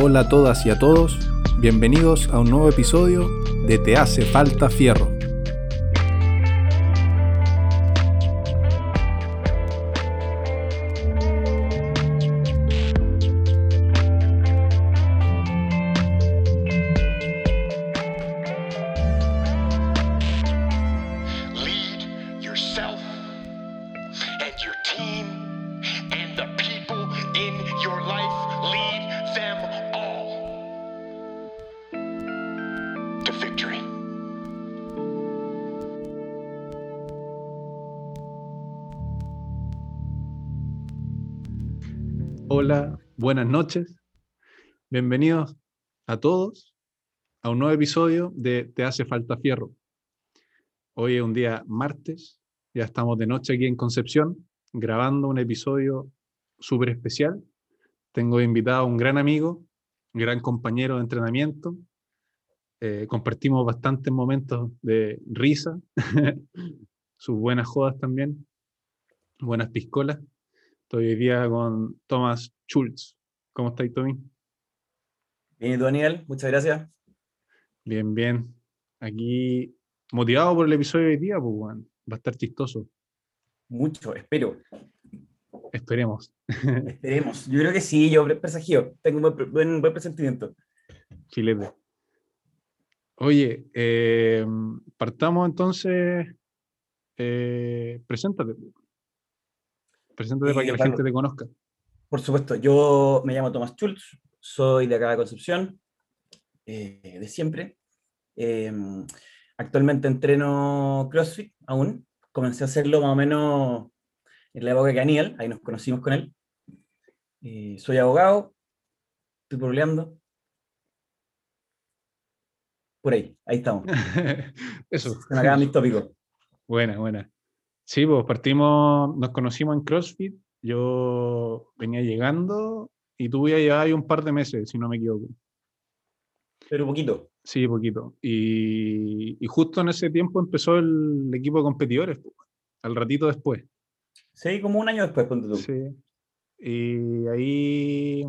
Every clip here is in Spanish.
Hola a todas y a todos, bienvenidos a un nuevo episodio de Te hace falta fierro. Buenas noches, bienvenidos a todos a un nuevo episodio de Te hace falta fierro. Hoy es un día martes, ya estamos de noche aquí en Concepción, grabando un episodio súper especial. Tengo invitado a un gran amigo, gran compañero de entrenamiento. Eh, compartimos bastantes momentos de risa, sus buenas jodas también, buenas piscolas. Estoy hoy día con Thomas Schultz. ¿Cómo estáis, Tommy? Bien, ¿y tú, Daniel? Muchas gracias. Bien, bien. Aquí motivado por el episodio de hoy día, pues. Va a estar chistoso. Mucho, espero. Esperemos. Esperemos. Yo creo que sí, yo pre- presagio. Tengo un buen, buen, buen presentimiento. Chilete. Oye, eh, partamos entonces. Eh, preséntate. pues. Preséntate para Eh, que la claro. gente te conozca. Por supuesto, yo me llamo Tomás Schultz, soy de acá de Concepción, eh, de siempre. Eh, actualmente entreno CrossFit aún. Comencé a hacerlo más o menos en la época de Daniel, ahí nos conocimos con él. Eh, soy abogado, estoy problemando. Por ahí, ahí estamos. Eso. Se me acaban mis tópicos. Buena, buena. Sí, pues partimos, nos conocimos en CrossFit. Yo venía llegando y tú ya llevabas ahí un par de meses, si no me equivoco. Pero poquito. Sí, poquito. Y, y justo en ese tiempo empezó el equipo de competidores, al ratito después. Sí, como un año después, ponte tú. Sí. Y ahí,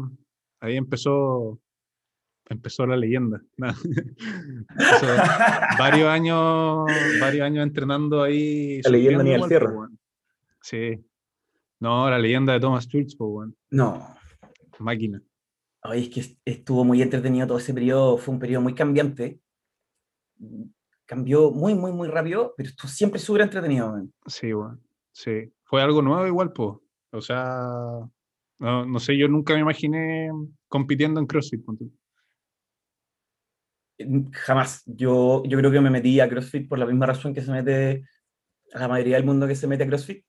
ahí empezó, empezó la leyenda. Empezó varios años, varios años entrenando ahí. La leyenda ni al weón. Sí. No, la leyenda de Thomas Schultz, po, weón. No, máquina. Oye, es que est- estuvo muy entretenido todo ese periodo, fue un periodo muy cambiante. Cambió muy, muy, muy rápido, pero estuvo siempre súper entretenido. man. Sí, weón. Sí. Fue algo nuevo igual, pues. O sea, no, no sé, yo nunca me imaginé compitiendo en CrossFit. Mm, Jamás. Yo, yo creo que me metí a CrossFit por la misma razón que se mete a la mayoría del mundo que se mete a CrossFit,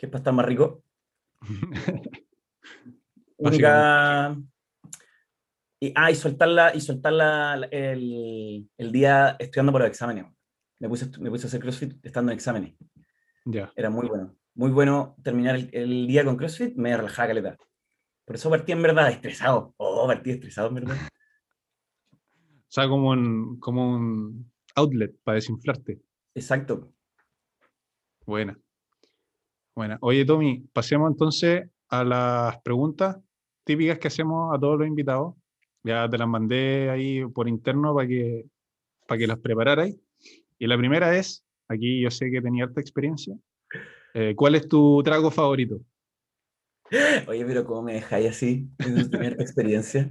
que es para estar más rico. Única... Y, ah, y soltarla, y soltarla el, el día estudiando para los exámenes. Me puse, me puse a hacer CrossFit estando en exámenes. ya. Era muy bueno. Muy bueno terminar el, el día con CrossFit, me relajaba caleta. Por eso partí en verdad estresado. Oh, partí estresado en verdad. O sea, como un, como un outlet para desinflarte. Exacto. Buena. Buena. Oye, Tommy, pasemos entonces a las preguntas típicas que hacemos a todos los invitados. Ya te las mandé ahí por interno para que, para que las prepararais. Y la primera es, aquí yo sé que tenía harta experiencia. eh, ¿Cuál es tu trago favorito? Oye, pero ¿cómo me dejáis así en tu primera experiencia?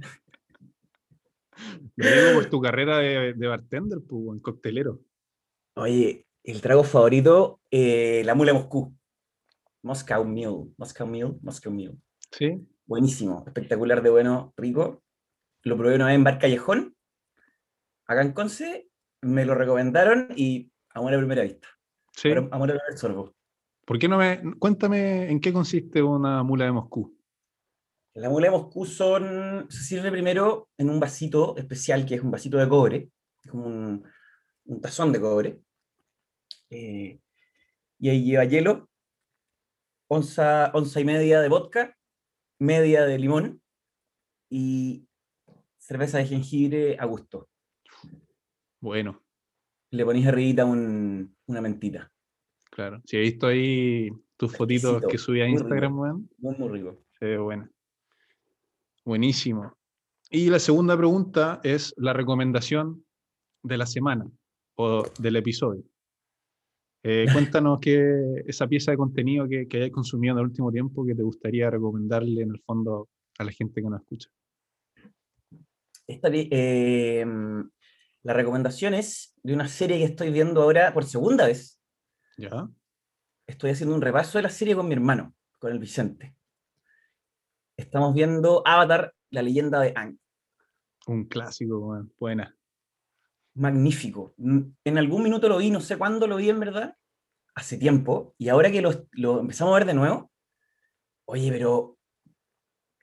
Lo digo por tu carrera de, de bartender, pues, buen coctelero. Oye, el trago favorito, eh, la mula Moscú. Moscow Mule, Moscow Mule, Moscow Mule. ¿Sí? Buenísimo, espectacular de bueno, rico. Lo probé una vez en Bar Callejón, acá en Conce, me lo recomendaron y a primera vista. ¿Sí? A primer sorbo. ¿Por qué no me... Cuéntame en qué consiste una mula de Moscú. La mula de Moscú son, se sirve primero en un vasito especial, que es un vasito de cobre, como un, un tazón de cobre. Eh, y ahí lleva hielo, onza, onza y media de vodka, media de limón y cerveza de jengibre a gusto. Bueno, Le ponéis arribita un- una mentita. claro. Si he visto ahí tus fotitos que subí a muy rico. Instagram, weón, Muy, muy rico. se ve buena. Buenísimo. Y la segunda pregunta es la recomendación de la semana o del episodio. Eh, cuéntanos qué esa pieza de contenido que, que hayas consumido en el último tiempo que te gustaría recomendarle en el fondo a la gente que nos escucha. Esta, eh, la recomendación es de una serie que estoy viendo ahora por segunda vez. ¿Ya? Estoy haciendo un repaso de la serie con mi hermano, con el Vicente. Estamos viendo Avatar, la leyenda de Aang. Un clásico, weón, buena. Magnífico. Mm, En algún minuto lo vi, no sé cuándo lo vi en verdad, hace tiempo, y ahora que lo, lo empezamos a ver de nuevo, oye, pero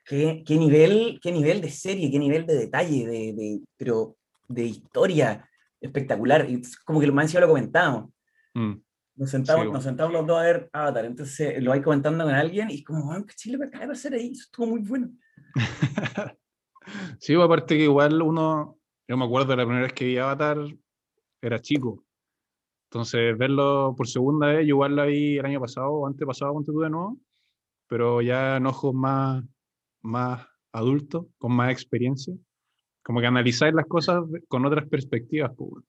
qué, qué nivel, qué nivel de serie, qué nivel de detalle, de, de- pero de historia espectacular. Y es como que lo más lo comentábamos. Mm, Nos sentamos, Sí, nos sentamos los dos a ver Avatar, entonces lo vais comentando con alguien y es como, "Weón, qué chile me acaba de pasar ahí, eso estuvo muy bueno. Sí, aparte que igual uno, yo me acuerdo de la primera vez que vi Avatar, era chico. Entonces, verlo por segunda vez, yo igual la vi el año pasado o antepasado, ponte tú de nuevo, pero ya en ojos más, más adultos, con más experiencia. Como que analizáis las cosas con otras perspectivas, pues.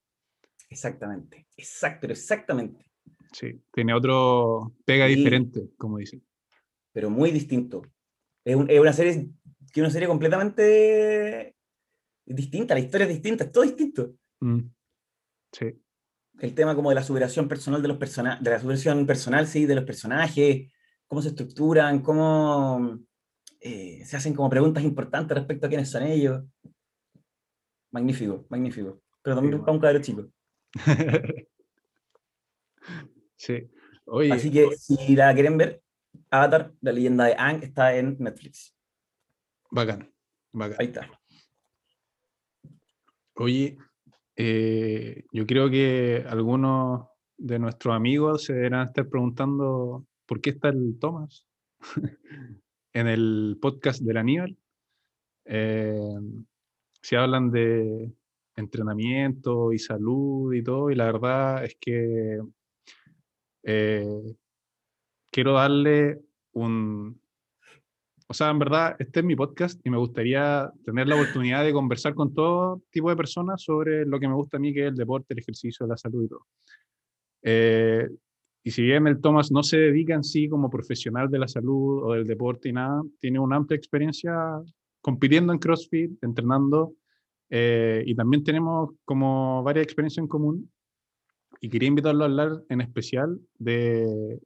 Exactamente, exacto, exactamente, Sí, tiene otro pega Sí. diferente, como dicen. pero muy distinto. Es, un- es una serie que es una serie completamente distinta, la historia es distinta, es todo distinto. Mm, Sí, El tema como de la superación personal de los personajes, de la superación personal, sí, de los personajes, cómo se estructuran, cómo eh, se hacen como preguntas importantes respecto a quiénes son ellos. Magnífico, magnífico. Pero también Sí, para un cabrón chico. sí. Oye, Así que si la quieren ver, Avatar, la leyenda de Aang, está en Netflix. bacán, bacán. Ahí está. Oye, eh, yo creo que algunos de nuestros amigos se deberán estar preguntando por qué está el Tomás en el podcast del Aníbal. Eh, si hablan de entrenamiento y salud y todo, y la verdad es que eh, quiero darle un... O sea, en verdad, este es mi podcast y me gustaría tener la oportunidad de conversar con todo tipo de personas sobre lo que me gusta a mí, que es el deporte, el ejercicio, la salud y todo. Eh, y si bien el Thomas no se dedica en sí como profesional de la salud o del deporte y nada, tiene una amplia experiencia compitiendo en CrossFit, entrenando, eh, y también tenemos como varias experiencias en común. Y quería invitarlo a hablar en especial de,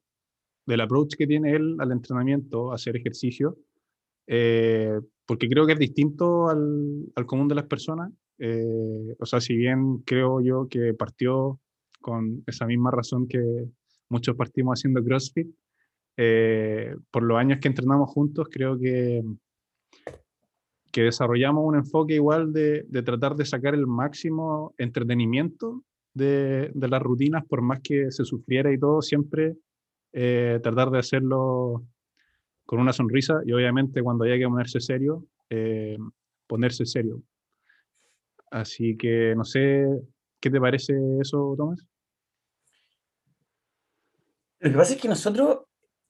del approach que tiene él al entrenamiento, hacer ejercicio, eh, porque creo que es distinto al, al común de las personas. Eh, o sea, si bien creo yo que partió con esa misma razón que muchos partimos haciendo CrossFit, eh, por los años que entrenamos juntos, creo que, que desarrollamos un enfoque igual de, de tratar de sacar el máximo entretenimiento de, de las rutinas, por más que se sufriera y todo, siempre eh, tratar de hacerlo con una sonrisa y obviamente cuando haya que ponerse serio, eh, ponerse serio. Así que no sé, ¿qué te parece eso, Tomás? Lo que pasa es que nosotros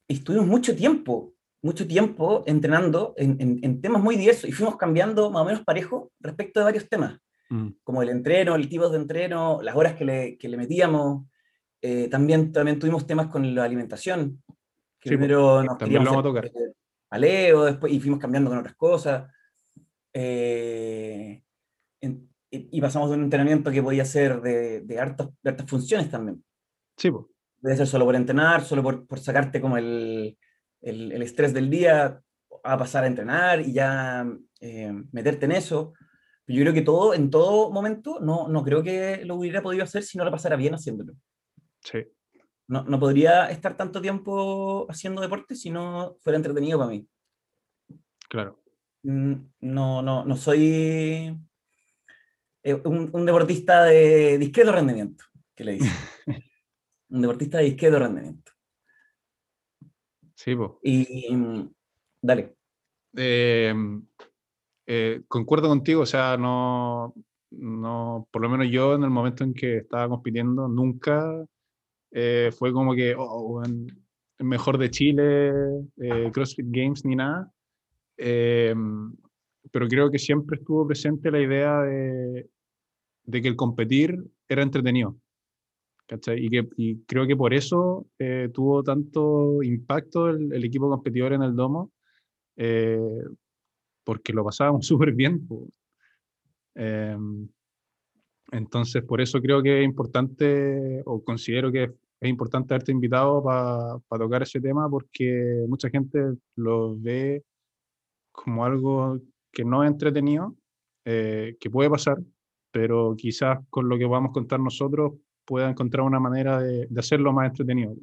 estuvimos mucho tiempo, mucho tiempo entrenando en, en- en temas muy diversos y fuimos cambiando más o menos parejo respecto de varios temas, Mm, como el entreno, el tipo de entreno, las horas que le, que le metíamos. Eh, también, también tuvimos temas con la alimentación, que Sí, primero nos queríamos a hacer, eh, paleo, después, y fuimos cambiando con otras cosas. Eh, en- y, y pasamos de un entrenamiento que podía ser de, de, hartas, de hartas funciones también. Sí, pues. Debe ser solo por entrenar, solo por, por sacarte como el, el, el estrés del día, a pasar a entrenar y ya eh, meterte en eso. Yo creo que todo, en todo momento, no, no creo que lo hubiera podido hacer si no lo pasara bien haciéndolo. Sí. No, no podría estar tanto tiempo haciendo deporte si no fuera entretenido para mí. Claro. Mm, No, no, no soy eh, un, un deportista de discreto rendimiento, que le dicen. un deportista de discreto rendimiento. Sí, pues. Y mm, dale. Eh, eh, concuerdo contigo, o sea, no, no, por lo menos yo en el momento en que estaba compitiendo, nunca eh, fue como que, oh, el mejor de Chile, eh, CrossFit Games ni nada. Eh, pero creo que siempre estuvo presente la idea de, que el competir era entretenido. Y, que, creo que por eso tuvo tanto impacto el, equipo competidor en el domo, porque lo pasábamos súper bien. Entonces, por eso creo que es importante, o considero que es importante haberte invitado para tocar ese tema, porque mucha gente lo ve como algo que no es entretenido, eh, que puede pasar, pero quizás con lo que vamos a contar nosotros pueda encontrar una manera de, de hacerlo más entretenido.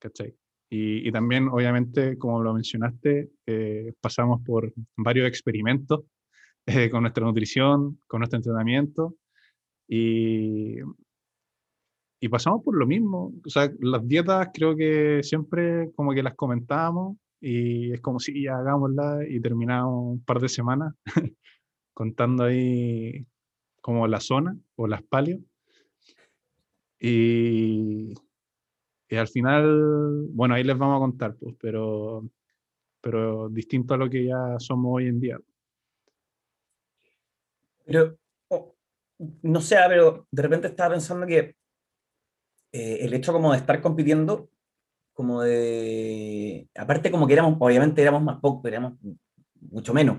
¿Cachai? Y, y, también, obviamente, como lo mencionaste, eh, pasamos por varios experimentos eh, con nuestra nutrición, con nuestro entrenamiento, y, y pasamos por lo mismo. O sea, las dietas creo que siempre como que las comentábamos y es como si ya hagámosla y terminamos un par de semanas contando ahí como la zona o las palios. Y, y, al final, bueno, ahí les vamos a contar, pues, pero, pero distinto a lo que ya somos hoy en día. Pero, oh, no sé, pero de repente estaba pensando que eh, el hecho como de estar compitiendo, como de, aparte como que éramos, obviamente éramos más pocos, éramos mucho menos,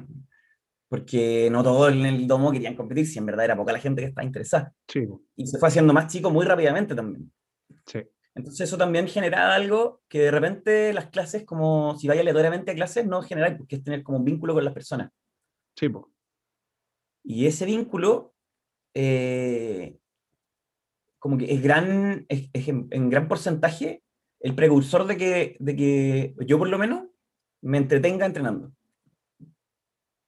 porque no todos en el domo querían competir, si en verdad era poca la gente que estaba interesada. Sí. Y se fue haciendo más chico muy rápidamente también. Sí. Entonces eso también generaba algo que de repente las clases, como si vaya aleatoriamente a clases, no generar, porque es tener como un vínculo con las personas. Sí, po. Y ese vínculo, eh, como que es gran, en, gran porcentaje el precursor de que, de que yo por lo menos me entretenga entrenando.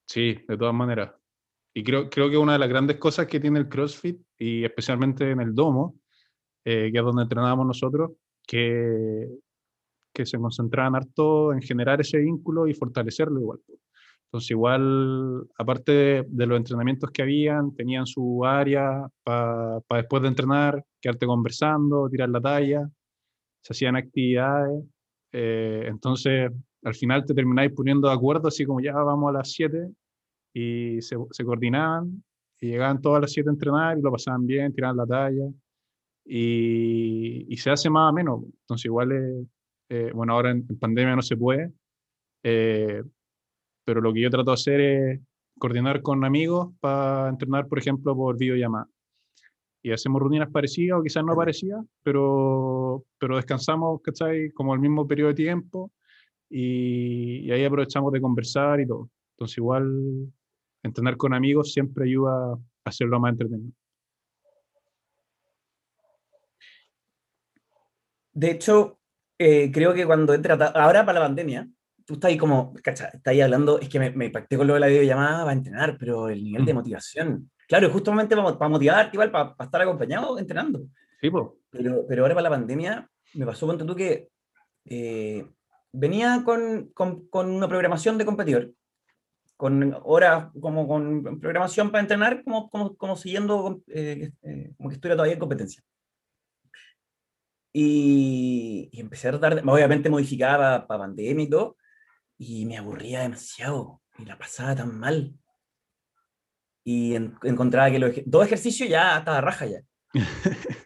Sí, de todas maneras. Y creo, creo que una de las grandes cosas que tiene el CrossFit, y especialmente en el domo, eh, que es donde entrenábamos nosotros, que, que se concentraban harto en generar ese vínculo y fortalecerlo igual. Entonces igual, aparte de, de los entrenamientos que habían, tenían su área para pa después de entrenar, quedarte conversando, tirar la talla, se hacían actividades. Eh, entonces, al final te termináis poniendo de acuerdo, así como ya vamos a las 7 y se, se, coordinaban y llegaban todas las 7 a entrenar y lo pasaban bien, tiraban la talla y, y se hace más o menos. Entonces, igual, eh, bueno, ahora en, en, pandemia no se puede, eh, pero lo que yo trato de hacer es coordinar con amigos para entrenar, por ejemplo, por videollamada y hacemos rutinas parecidas o quizás no parecidas, pero, pero descansamos, ¿cachai? Como el mismo periodo de tiempo y, y, ahí aprovechamos de conversar y todo. Entonces igual entrenar con amigos siempre ayuda a hacerlo más entretenido. De hecho, eh, creo que cuando entra, ahora para la pandemia, tú estás ahí como, ¿cachai? Estás ahí hablando, es que me, me con lo de la videollamada para entrenar, pero el nivel de motivación Claro, justamente para, para motivarte, igual, para, para, estar acompañado entrenando. Sí, pues. Pero, pero ahora para la pandemia me pasó, con tú, que eh, venía con, con, con, una programación de competidor, con horas, como con programación para entrenar, como, como, como siguiendo, eh, eh, como que estuviera todavía en competencia. Y, y, empecé a tratar, obviamente modificaba para pandemia y todo, y me aburría demasiado, y la pasaba tan mal y en, encontraba que los dos ejercicios ya estaba raja ya.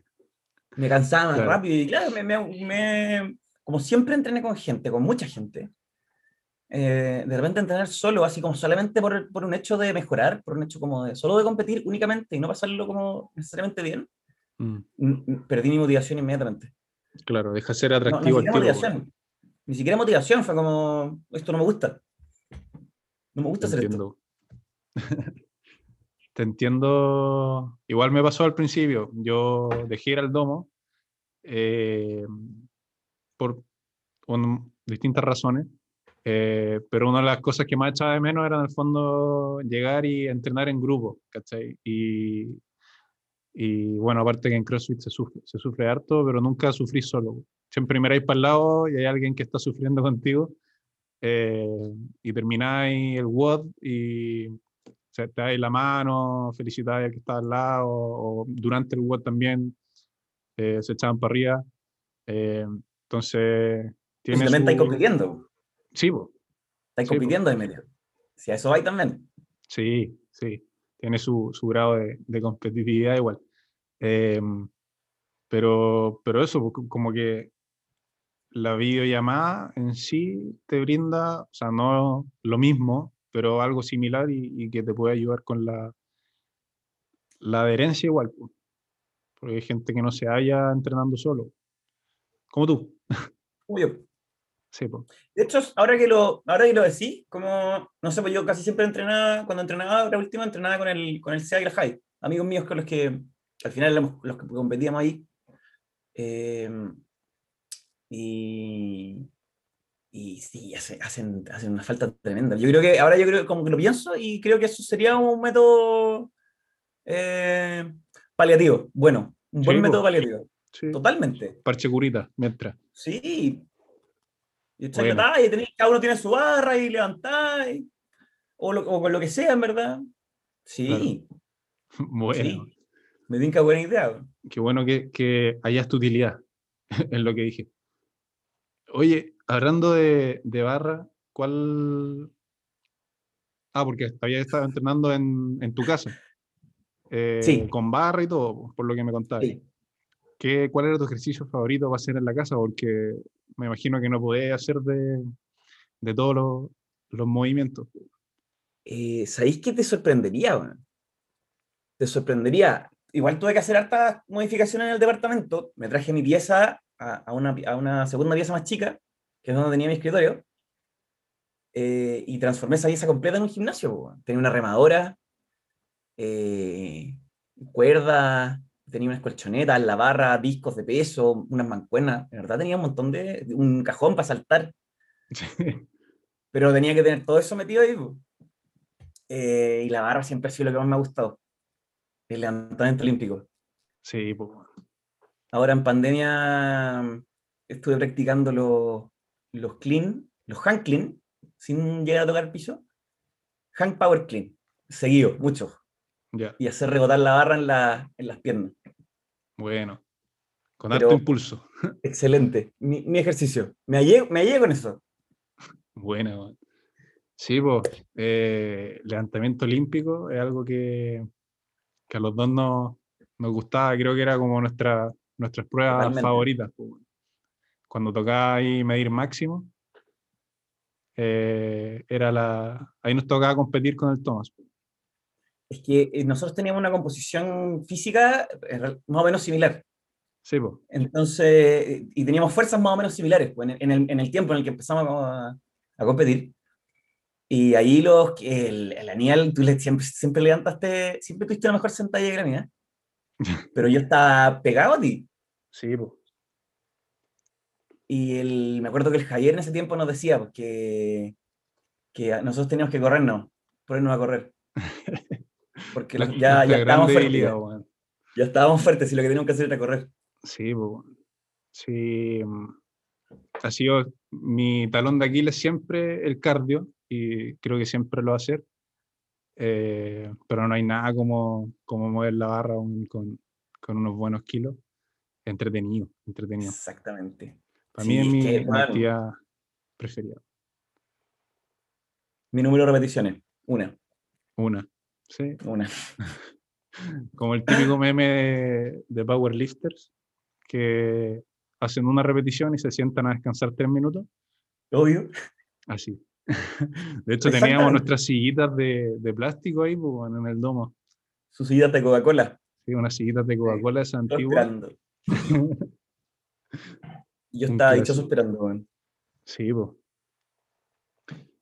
me cansaba más claro. rápido y claro, me, me, me, como siempre entrené con gente, con mucha gente, eh, de repente entrenar solo, así como solamente por, por, un hecho de mejorar, por un hecho como de solo de competir únicamente y no pasarlo como necesariamente bien, mm. perdí mi motivación inmediatamente. Claro, deja ser atractivo no, ni, siquiera motivación, ni siquiera motivación, fue como, esto no me gusta. No me gusta hacer esto. Te entiendo. Igual me pasó al principio. Yo dejé ir al domo eh, por un, distintas razones. Eh, pero una de las cosas que más echaba de menos era en el fondo llegar y entrenar en grupo, ¿cachai? Y, y bueno, aparte que en CrossFit se sufre, se sufre harto, pero nunca sufrí solo. Siempre miráis para el lado y hay alguien que está sufriendo contigo eh, y termináis el WOD y o sea, te dais la mano, felicitáis al que está al lado, o, durante el WOD también eh, se echaban para arriba. Eh, entonces, tiene. También su... estáis compitiendo. Sí, vos. Estáis sí, compitiendo de medio. Si a eso hay también. Sí, sí. Tiene su, su grado de, de competitividad igual. Em, pero, pero eso, pues, como que la videollamada en sí te brinda, o sea, no lo mismo, pero algo similar y, y que te puede ayudar con la, la adherencia igual. Porque hay gente que no se halla entrenando solo. Como tú. Yo. Sí, pues. De hecho, ahora que lo, ahora que lo decís, como, no sé, pues yo casi siempre entrenaba, cuando entrenaba, la última entrenaba con el, con el SEA y la High, amigos míos con los que al final éramos los que competíamos ahí. Eh, y, y sí, hace- hacen, hacen una falta tremenda. Yo creo que, ahora yo creo, como que lo pienso, y creo que eso sería un método eh, paliativo, bueno, un buen Sí, método po. paliativo, Sí. totalmente. Parche curita, mientras. Sí. Y Bueno. cada uno tiene su barra y levantáis. O, lo- o con lo que sea, en verdad. Sí, Bueno, sí. Me tinca buena idea. qué bueno que, que hayas tu utilidad en lo que dije. Oye, hablando de, de barra, ¿cuál? Ah, porque había estado entrenando en, en tu casa. Eh, Sí. Con barra y todo, por lo que me contabas. Sí. ¿Qué, ¿Cuál era tu ejercicio favorito para hacer en la casa? Porque me imagino que no podés hacer de, de todos los, los movimientos. Eh, ¿Sabéis qué te sorprendería? Te sorprendería. Igual tuve que hacer hartas modificaciones en el departamento. Me traje mi pieza a, a una, a una segunda pieza más chica, que es donde tenía mi escritorio. eh, y transformé esa pieza completa en un gimnasio. Tenía una remadora, eh, cuerdas, tenía unas colchonetas, la barra, discos de peso, unas mancuernas. En verdad tenía un montón de. un cajón para saltar. Pero tenía que tener todo eso metido ahí. Eh, y la barra siempre ha sido lo que más me ha gustado. El levantamiento olímpico. Sí, pues. Ahora en pandemia mm, estuve practicando los, los clean, los hang clean, sin llegar a tocar el piso. Hang power clean, seguido, mucho. Y hacer rebotar la barra en, la- en las piernas. Bueno. Con Pero- alto impulso. Excelente. Mi, mi ejercicio. Me hallé, me hallé con eso. Weón. Sí, pues, eh, levantamiento olímpico es algo que, que a los dos nos, nos gustaba, creo que era como nuestra, nuestras pruebas Totalmente. favoritas. Cuando tocaba ahí medir máximo, eh, era la, ahí nos tocaba competir con el Thomas. Es que eh, nosotros teníamos una composición física eh, más o menos similar. Sí, pues, Entonces, y teníamos fuerzas más o menos similares pues, en, el, en el tiempo en el que empezamos a, a competir. Y ahí los, el, el Aníbal, tú le, siempre, siempre levantaste, siempre tuviste la mejor sentadilla la mía. Pero yo estaba pegado a ti. sí, pues. Y el, me acuerdo que el Javier en ese tiempo nos decía pues, que, que nosotros teníamos que corrernos, ponernos a correr. Porque ya, ya estábamos fuertes. Ya, estábamos fuertes y lo que teníamos que hacer era correr. Sí, pues, sí. mm, Ha sido mi talón de Aquiles siempre el cardio y creo que siempre lo va a hacer. Eh, pero no hay nada como, como mover la barra con, con unos buenos kilos. Entretenido, entretenido. Exactamente. Para Sí, mí es mi, que, mi actividad preferida. Mi número de repeticiones, una, Una. Sí. una. Como el típico meme de, de powerlifters que hacen una repetición y se sientan a descansar tres minutos. Obvio. Así. De hecho, teníamos nuestras sillitas de, de plástico ahí pues, en el domo. Sus sillas de Coca-Cola. Sí, unas sillitas de Coca-Cola antiguas. esperando. Yo estaba dichoso esperando, weón. Sí, pues.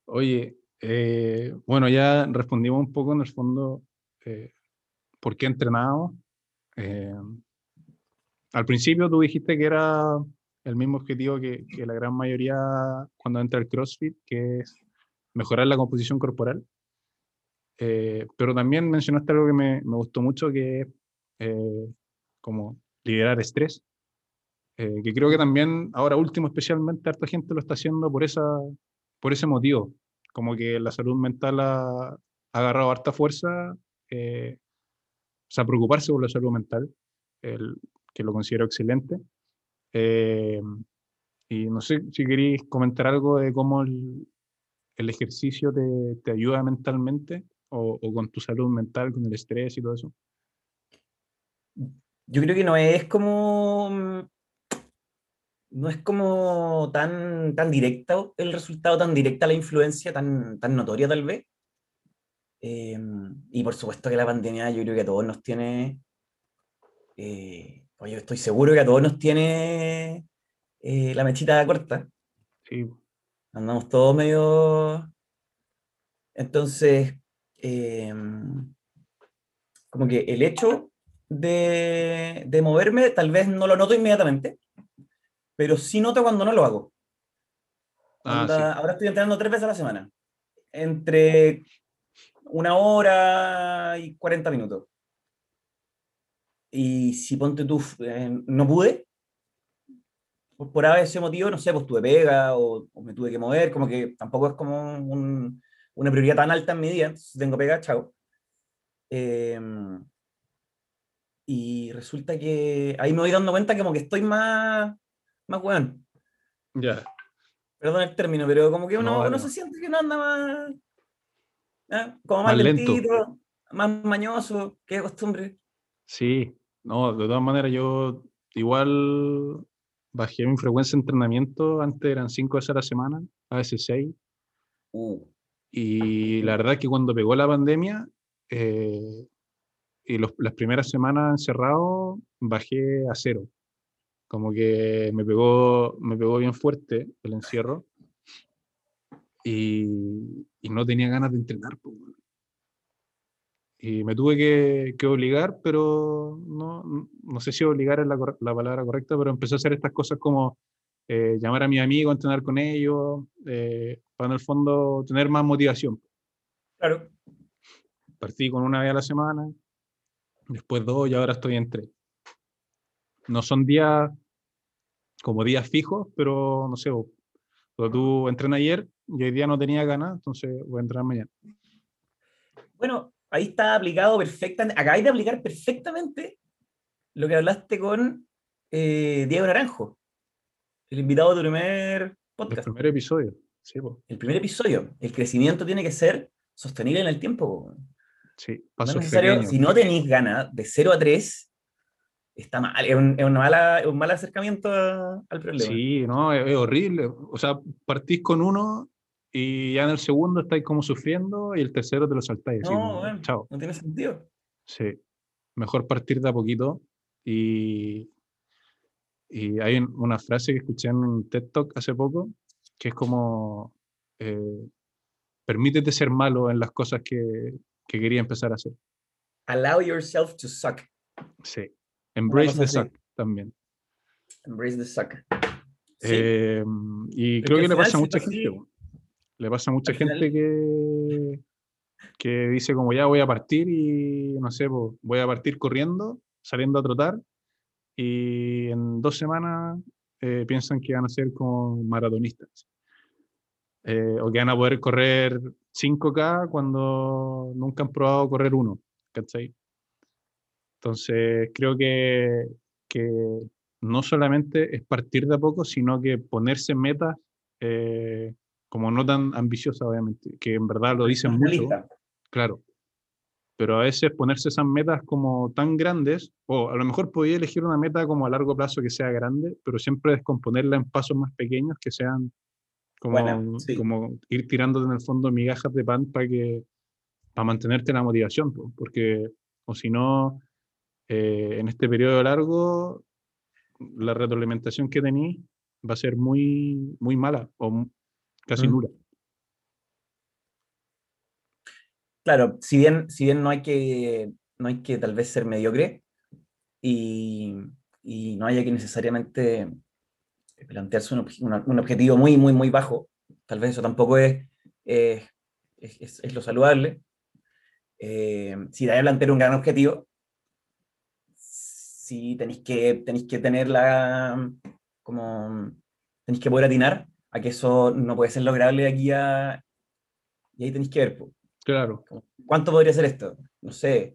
Oye, eh, bueno, ya respondimos un poco en el fondo eh, por qué entrenábamos. Eh, al principio tú dijiste que era el mismo objetivo que, que la gran mayoría cuando entra el CrossFit, que es mejorar la composición corporal. Eh, pero también mencionaste algo que me, me gustó mucho, que es como liberar estrés. Que creo que también, ahora último especialmente, harta gente lo está haciendo por, esa, por ese motivo. Como que la salud mental ha, ha agarrado harta fuerza, eh, o sea, preocuparse por la salud mental, el, que lo considero excelente. Eh, y no sé si queréis comentar algo de cómo el, el ejercicio te, te ayuda mentalmente o, o con tu salud mental, con el estrés y todo eso? Yo creo que no es como. No es como tan, tan directo el resultado, tan directa la influencia, tan, tan notoria tal vez. Eh, y por supuesto que la pandemia yo creo que a todos nos tiene. eh, oye, estoy seguro que a todos nos tiene eh, la mechita corta. Sí, Andamos todos medio. Entonces, como que el hecho de, de moverme, tal vez no lo noto inmediatamente, pero sí noto cuando no lo hago. ah, Onda, Ahora estoy entrenando tres veces a la semana, entre una hora y 40 minutos. Y si ponte tú, eh, no pude, por, ese motivo, no sé, pues tuve pega o, o me tuve que mover, como que tampoco es como un- una prioridad tan alta en mi día, entonces tengo pega, chao. Em, y resulta que ahí me voy dando cuenta que como que estoy más, más weón. ya. Perdón el término, pero como que uno, No, uno se siente que no anda más, ¿eh? como más, Más lento. lentito, más mañoso, que de costumbre. Sí, no, de todas maneras yo igual bajé mi frecuencia de entrenamiento, antes eran cinco veces a la semana, a veces seis, Uh, y la verdad es que cuando pegó la pandemia eh, y los- las primeras semanas encerrado, bajé a cero, como que me pegó, me pegó bien fuerte el encierro y, y no tenía ganas de entrenar. Y me tuve que, que obligar, pero no, no- sé si obligar es la, la palabra correcta, pero empecé a hacer estas cosas como eh, llamar a mi amigo, entrenar con ellos, eh, para en el fondo tener más motivación. claro. Partí con una vez a la semana, después dos y ahora estoy en tres. No son días como días fijos, pero no sé, vos, cuando tú entrenas ayer y hoy día no tenía ganas, entonces voy a entrenar mañana. Bueno, ahí está aplicado perfectamente, acabáis de aplicar perfectamente lo que hablaste con eh, Diego Naranjo, el invitado de tu primer El podcast. primer episodio. Sí, po. El primer episodio. El crecimiento tiene que ser sostenible en el tiempo. po. sí, No es pasos necesario, pequeños. si no tenéis ganas de 0 a 3, está mal, es un, es una mala, es un mal acercamiento a- al problema. Sí, no, es, es horrible. O sea, partís con uno y ya en el segundo estáis como sufriendo y el tercero te lo saltáis. No, bueno. chao. No tiene sentido. Sí. Mejor partir de a poquito. Y, y hay un- una frase que escuché en un TED Talk hace poco, que es como, eh, permítete ser malo en las cosas que, que quería empezar a hacer. Allow yourself to suck. Sí. Embrace the así. suck también. Embrace the suck. Sí. Eh, y creo que le pasa a mucha así- gente. Le pasa a mucha final- gente que, que dice como ya voy a partir y no sé, po, voy a partir corriendo, saliendo a trotar y en dos semanas eh, piensan que van a ser como maratonistas. Eh, o que van a poder correr 5K cuando nunca han probado correr uno. ¿Cachai? Entonces creo que, que no solamente es partir de a poco, sino que ponerse metas eh, como no tan ambiciosas, obviamente, que en verdad lo dicen mucho, claro. Pero a veces ponerse esas metas como tan grandes, o a lo mejor podía elegir una meta como a largo plazo que sea grande, pero siempre descomponerla en pasos más pequeños que sean como, Buena, sí. como ir tirándote en el fondo migajas de pan para que para mantenerte la motivación, po, porque o si no, eh, en este periodo largo, la retroalimentación que tenéis va a ser muy, muy mala o casi Mm. nula. Claro, si bien, si bien no hay que, no hay que tal vez ser mediocre y, y no haya que necesariamente plantearse un, un objetivo muy, muy, muy bajo, tal vez eso tampoco es, es, es- es- es lo saludable. Eh, si te plantear un gran objetivo, sí tenéis que, tenéis que tener la, como, tenéis que poder atinar a que eso no puede ser lograble de aquí a... Y ahí tenéis que ver, po. Claro, ¿Cuánto podría ser esto? No sé.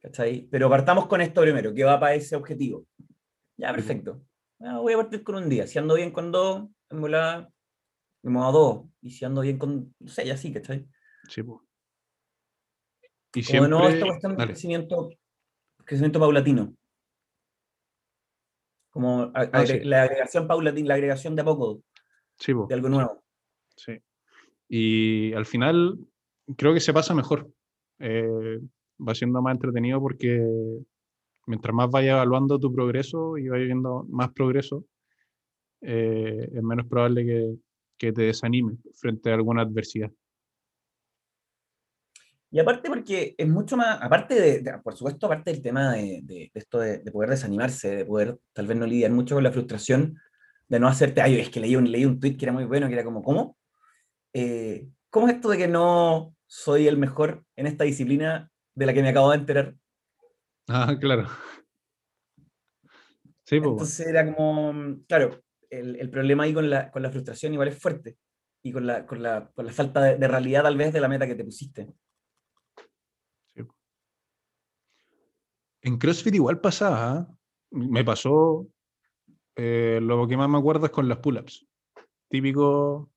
¿Cachai? Pero partamos con esto primero, que va para ese objetivo. Ya, perfecto. Ah, voy a partir con un día. Si ando bien con dos, en volada, me muevo a dos. Y si ando bien con, no sé, ya sí, ¿cachai? sí, po. Y Como siempre- esta cuestión de crecimiento, crecimiento paulatino. Como Ah, sí. la agregación paulatina, la agregación de a poco Sí, de algo nuevo. sí. Y al final creo que se pasa mejor. Eh, va siendo más entretenido porque mientras más vayas evaluando tu progreso y vayas viendo más progreso, eh, es menos probable que, que te desanimes frente a alguna adversidad. Y aparte porque es mucho más, aparte de, de- por supuesto, aparte del tema de, de- de esto de, de poder desanimarse, de poder tal vez no lidiar mucho con la frustración, de no hacerte, ay, es que leí un, leí un tweet que era muy bueno, que era como, ¿cómo? Eh, ¿Cómo es esto de que no soy el mejor en esta disciplina de la que me acabo de enterar? Ah, claro. Sí, pues, Entonces era como, mm, claro, el, el problema ahí con la, con la frustración igual es fuerte y con la, con la, con la falta de, de realidad tal vez de la meta que te pusiste. En CrossFit igual pasaba. ¿ah? Me pasó. eh, lo que más me acuerdo es con las pull-ups. Típico.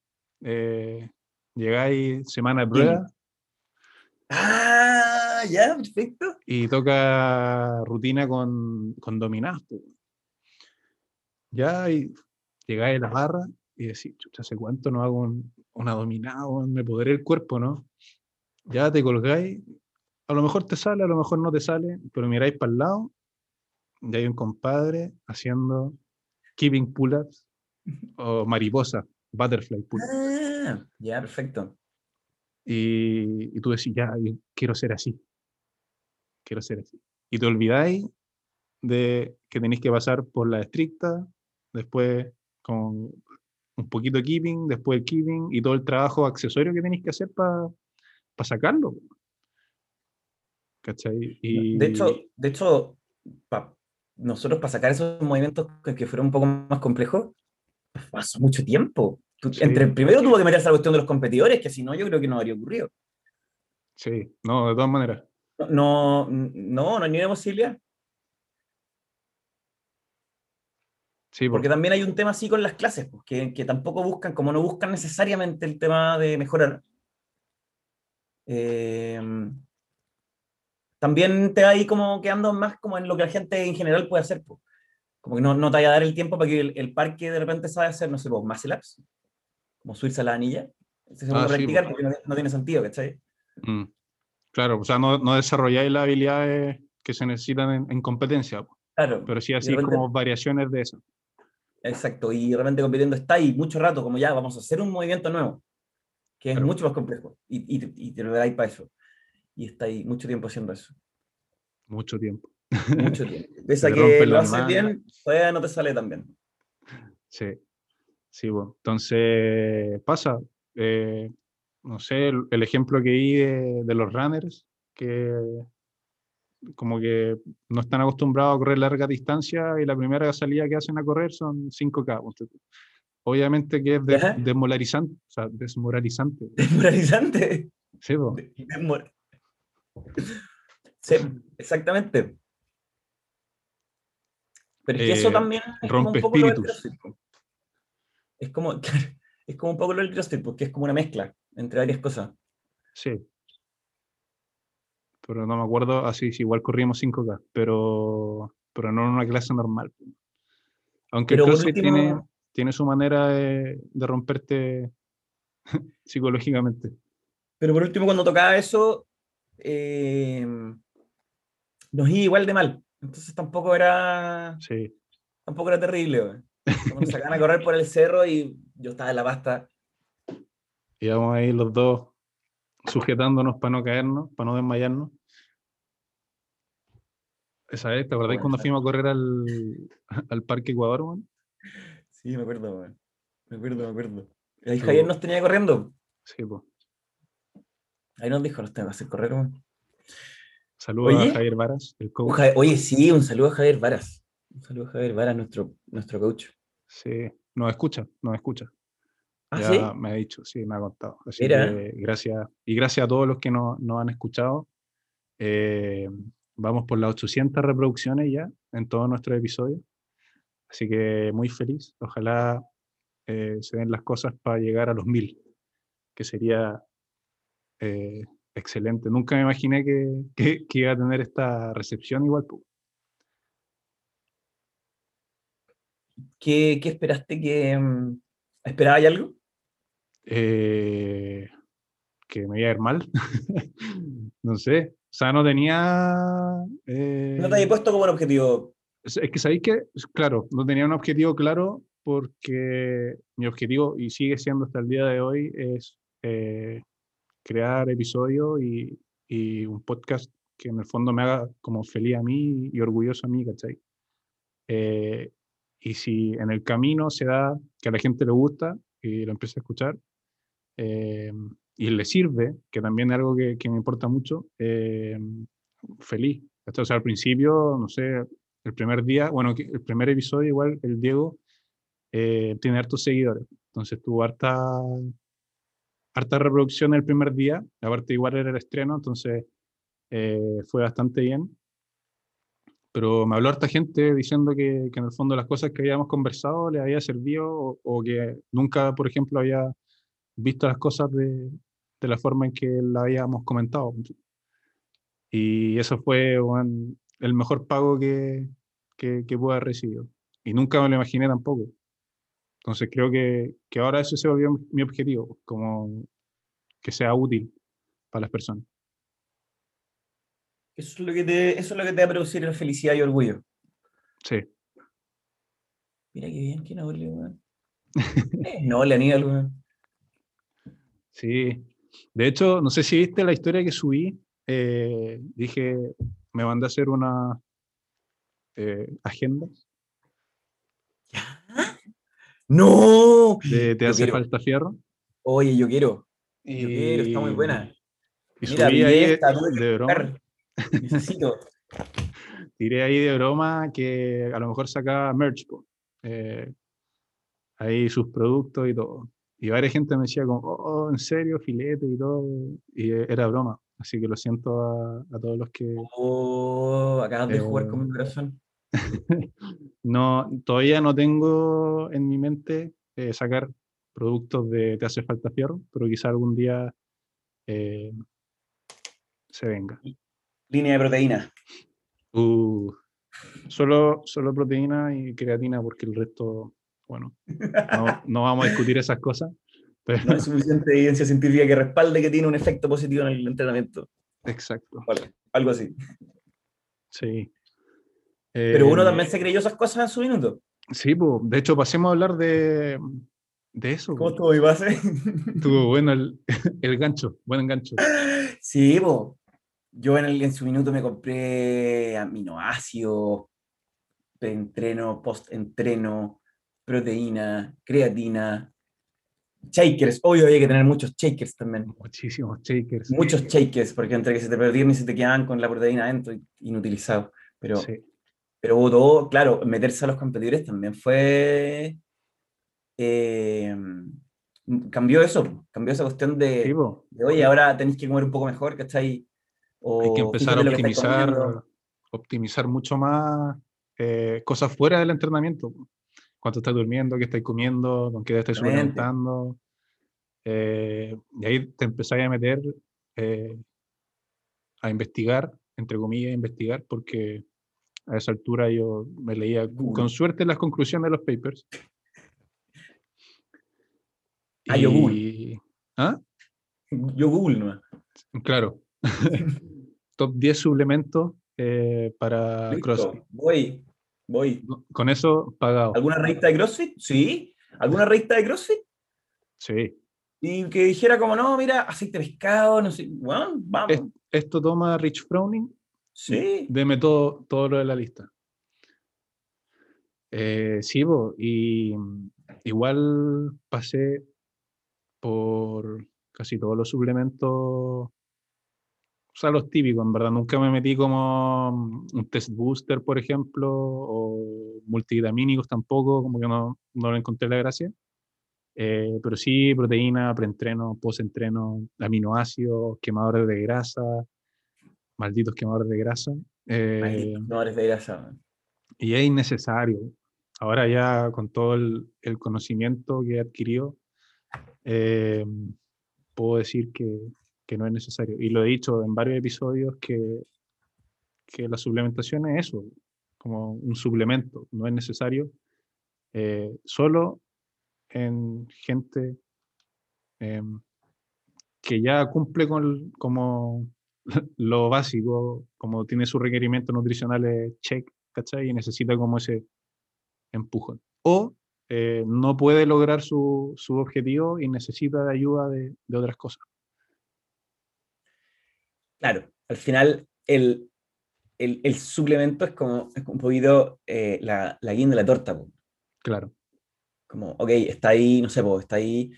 eh, llegáis semana de prueba Ah, ya, perfecto. y toca rutina con, con dominadas. Ya, y llegáis a la barra y decís, chucha, ¿hace cuánto no hago un- una dominada? Me podré el cuerpo, ¿no? Ya te colgáis. A lo mejor te sale, a lo mejor no te sale, pero miráis para el lado y hay un compadre haciendo keeping pull-ups o mariposa, butterfly pull-ups. Ah, ya, perfecto. Y, y tú decís, ya, yo quiero ser así. Quiero ser así. Y te olvidáis de que tenéis que pasar por la estricta, después con un poquito de keeping, después el keeping y todo el trabajo accesorio que tenéis que hacer para sacarlo. ¿Cachai? Y, De hecho, de hecho pa- nosotros para sacar esos movimientos que, que fueron un poco más complejos, pasó mucho tiempo. Tú- Sí. Entre primero tuvo que meterse a la cuestión de los competidores, que si no, yo creo que no habría ocurrido. sí, no, de todas maneras. No, no, no, hay ni una posibilidad. Sí, Porque po, también hay un tema así con las clases, pues, que, que tampoco buscan, como no buscan necesariamente el tema de mejorar, eh, también te va ahí como quedando más como en lo que la gente en general puede hacer. pues. Como que no, no te vaya a dar el tiempo para que el, el parque de repente sabe hacer, no sé, pues, muscle ups, como subirse a la anilla. Se Ah, sí, practicar porque no, no tiene sentido, ¿cachai? mm, Claro, o sea, no, no desarrolláis las habilidades que se necesitan en, en competencia, po, Claro. pero sí así repente- como variaciones de eso. Exacto, y de repente compitiendo está ahí mucho rato, como ya, vamos a hacer un movimiento nuevo, que es Claro. mucho más complejo, y, y, y te lo ahí para eso. Y está ahí mucho tiempo haciendo eso, Mucho tiempo. mucho tiempo. Pese a que lo haces bien, todavía no te sale tan bien. Sí, sí, bueno. Entonces, pasa. eh, no sé, el, el ejemplo que vi de, de los runners, que como que no están acostumbrados a correr larga distancia y la primera salida que hacen a correr son 5K. ponte tú. Obviamente que es Ajá. desmoralizante, o sea, desmoralizante. Desmoralizante. Sí, po. Sí, exactamente. Pero es que eso Eh, también es como un poco lo del espíritus. CrossFit, po. Es como, claro, es como un poco lo del CrossFit, porque es como una mezcla entre varias cosas. Sí. Pero no me acuerdo, así, sí, igual corrimos 5K, pero, pero no en una clase normal. Aunque el Pero CrossFit tiene, tiene su manera de, de romperte psicológicamente. Pero por último, cuando tocaba eso, eh, nos iba igual de mal. Entonces tampoco era, Sí, tampoco era terrible. güey. Nos sacaban a correr por el cerro y yo estaba en la pasta. íbamos ahí los dos sujetándonos para no caernos, para no desmayarnos. Esa vez, ¿te acordás Bueno, cuando fuimos a correr al, al Parque Ecuador? Sí, me acuerdo, me acuerdo, me acuerdo. Ahí Javier nos tenía corriendo. Sí, pues. Ahí nos dijo, tengo que hacer correr. güey. Saludos Oye. a Javier Varas, el coach. Oye, sí, un saludo a Javier Varas. Un saludo a Javier Varas, nuestro, nuestro coach. Sí, nos escucha, nos escucha. Ah, ya sí. me ha dicho, sí, me ha contado. Así Mira. que gracias. Y gracias a todos los que nos, nos han escuchado. Eh, vamos por las 800 reproducciones ya en todos nuestros episodios. Así que muy feliz. Ojalá eh, se den las cosas para llegar a los 1000, que sería eh, excelente. Nunca me imaginé que, que- que iba a tener esta recepción igual. ¿Qué, qué esperaste que... mm, ¿Esperabas algo? Eh, que me iba a ir mal. no sé. O sea, no tenía... eh, No te había puesto como un objetivo. Es es que sabéis que, claro, no tenía un objetivo claro porque mi objetivo, y sigue siendo hasta el día de hoy, es eh, crear episodios y, un podcast que en el fondo me haga como feliz a mí y orgulloso a mí, ¿cachai? Eh, y si en el camino se da que a la gente le gusta y lo empieza a escuchar eh, y le sirve, que también es algo que, me importa mucho, eh, feliz. ¿cachai? O sea, al principio, no sé, el primer día, bueno, el primer episodio igual, el Diego eh, tiene hartos seguidores, entonces tuvo harta, harta reproducción el primer día, aparte igual era el estreno, entonces eh, fue bastante bien. Pero me habló harta gente diciendo que, que en el fondo las cosas que habíamos conversado le había servido o, o que nunca, por ejemplo, había visto las cosas de, de la forma en que la habíamos comentado. Y eso fue weón, el mejor pago que, que, que pude haber recibido. Y nunca me lo imaginé tampoco. Entonces creo que, que ahora eso se volvió mi- objetivo, como que sea útil para las personas. Eso es lo que te, eso es lo que te va a producir la felicidad y orgullo. Sí. Mira qué bien, qué noble, weón. Es noble, Aníbal, weón. Sí. De hecho, no sé si viste la historia que subí. eh, dije, me mandé a hacer una eh, agenda ¡No! Te Yo hace quiero. falta fierro. Oye, yo quiero. Yo quiero, está muy buena. Y Mira, subí ahí esta, de broma. Necesito. tiré ahí de broma que a lo mejor sacaba merch. Eh, ahí sus productos y todo. Y varias gente me decía como, oh, en serio, filete y todo. Y eh, era broma. Así que lo siento a, a todos los que Oh, acabas de jugar Eh, con mi corazón. no, todavía no tengo en mi mente eh, sacar productos de Te hace falta fierro, pero quizá algún día eh, se venga. Línea de proteína. Uh, solo, solo proteína y creatina porque el resto, bueno, no, no vamos a discutir esas cosas. Pero, No hay suficiente evidencia científica que respalde que tiene un efecto positivo en el entrenamiento. exacto, Vale, algo así. sí. Pero uno Eh, también se creyó esas cosas en su minuto. Sí, pues, de hecho pasemos a hablar de, de eso. ¿Cómo estuvo mi base? Estuvo bueno el, el gancho, buen gancho. Sí, po. Yo en, el- en su minuto me compré aminoácidos, preentreno, post-entreno, proteína, creatina, shakers. Obvio, había que tener muchos shakers también. Muchísimos shakers. Muchos shakers, porque entre que se te perdían y se te quedaban con la proteína adentro, inutilizados. Pero, Sí. Pero hubo todo, claro, meterse a los competidores también fue. eh, cambió eso, cambió esa cuestión de, Sí, de, oye, ahora tenéis que comer un poco mejor, ¿cachai? O Hay que empezar a estáis optimizar, optimizar mucho más eh, cosas fuera del entrenamiento. Cuánto estás durmiendo, qué estás comiendo, con qué Exactamente. suplementando. Eh, y ahí te empezás a meter eh, a investigar, entre comillas, investigar, porque a esa altura yo me leía con suerte las conclusiones de los papers. Ah, yo Google. ¿Ah? Yo Google, ¿no? Claro. Top 10 suplementos eh, para Listo, CrossFit. Voy, voy. Con eso pagado. ¿Alguna revista de CrossFit? Sí. ¿Alguna revista de CrossFit? Sí. Y que dijera como, no, mira, aceite de pescado, no sé. Bueno, vamos. Es- Esto toma Rich Browning. Sí. Deme todo, todo lo de la lista. Eh, sí, po, y mm, igual pasé por casi todos los suplementos, o sea, los típicos, en verdad. Nunca me metí como mm, un test booster, por ejemplo, o multivitamínicos tampoco, como que no, no le encontré la gracia. Eh, pero sí, proteína, preentreno, postentreno, aminoácidos, quemadores de grasa, malditos quemadores de grasa. eh, Malditos quemadores de grasa. man. y es innecesario. Ahora ya con todo el, el conocimiento que he adquirido, eh, puedo decir que, que no es necesario. Y lo he dicho en varios episodios que, que la suplementación es eso, como un suplemento, no es necesario. eh, solo en gente em, que ya cumple con como lo básico, como tiene sus requerimientos nutricionales check, ¿cachai? Y necesita como ese empujón. O eh, no puede lograr su, su objetivo y necesita de ayuda de, de otras cosas. Claro, al final el, el, el suplemento es como, es un poquito eh, la, la guinda de la torta. po. Claro, Como, ok, está ahí, no sé, po, está ahí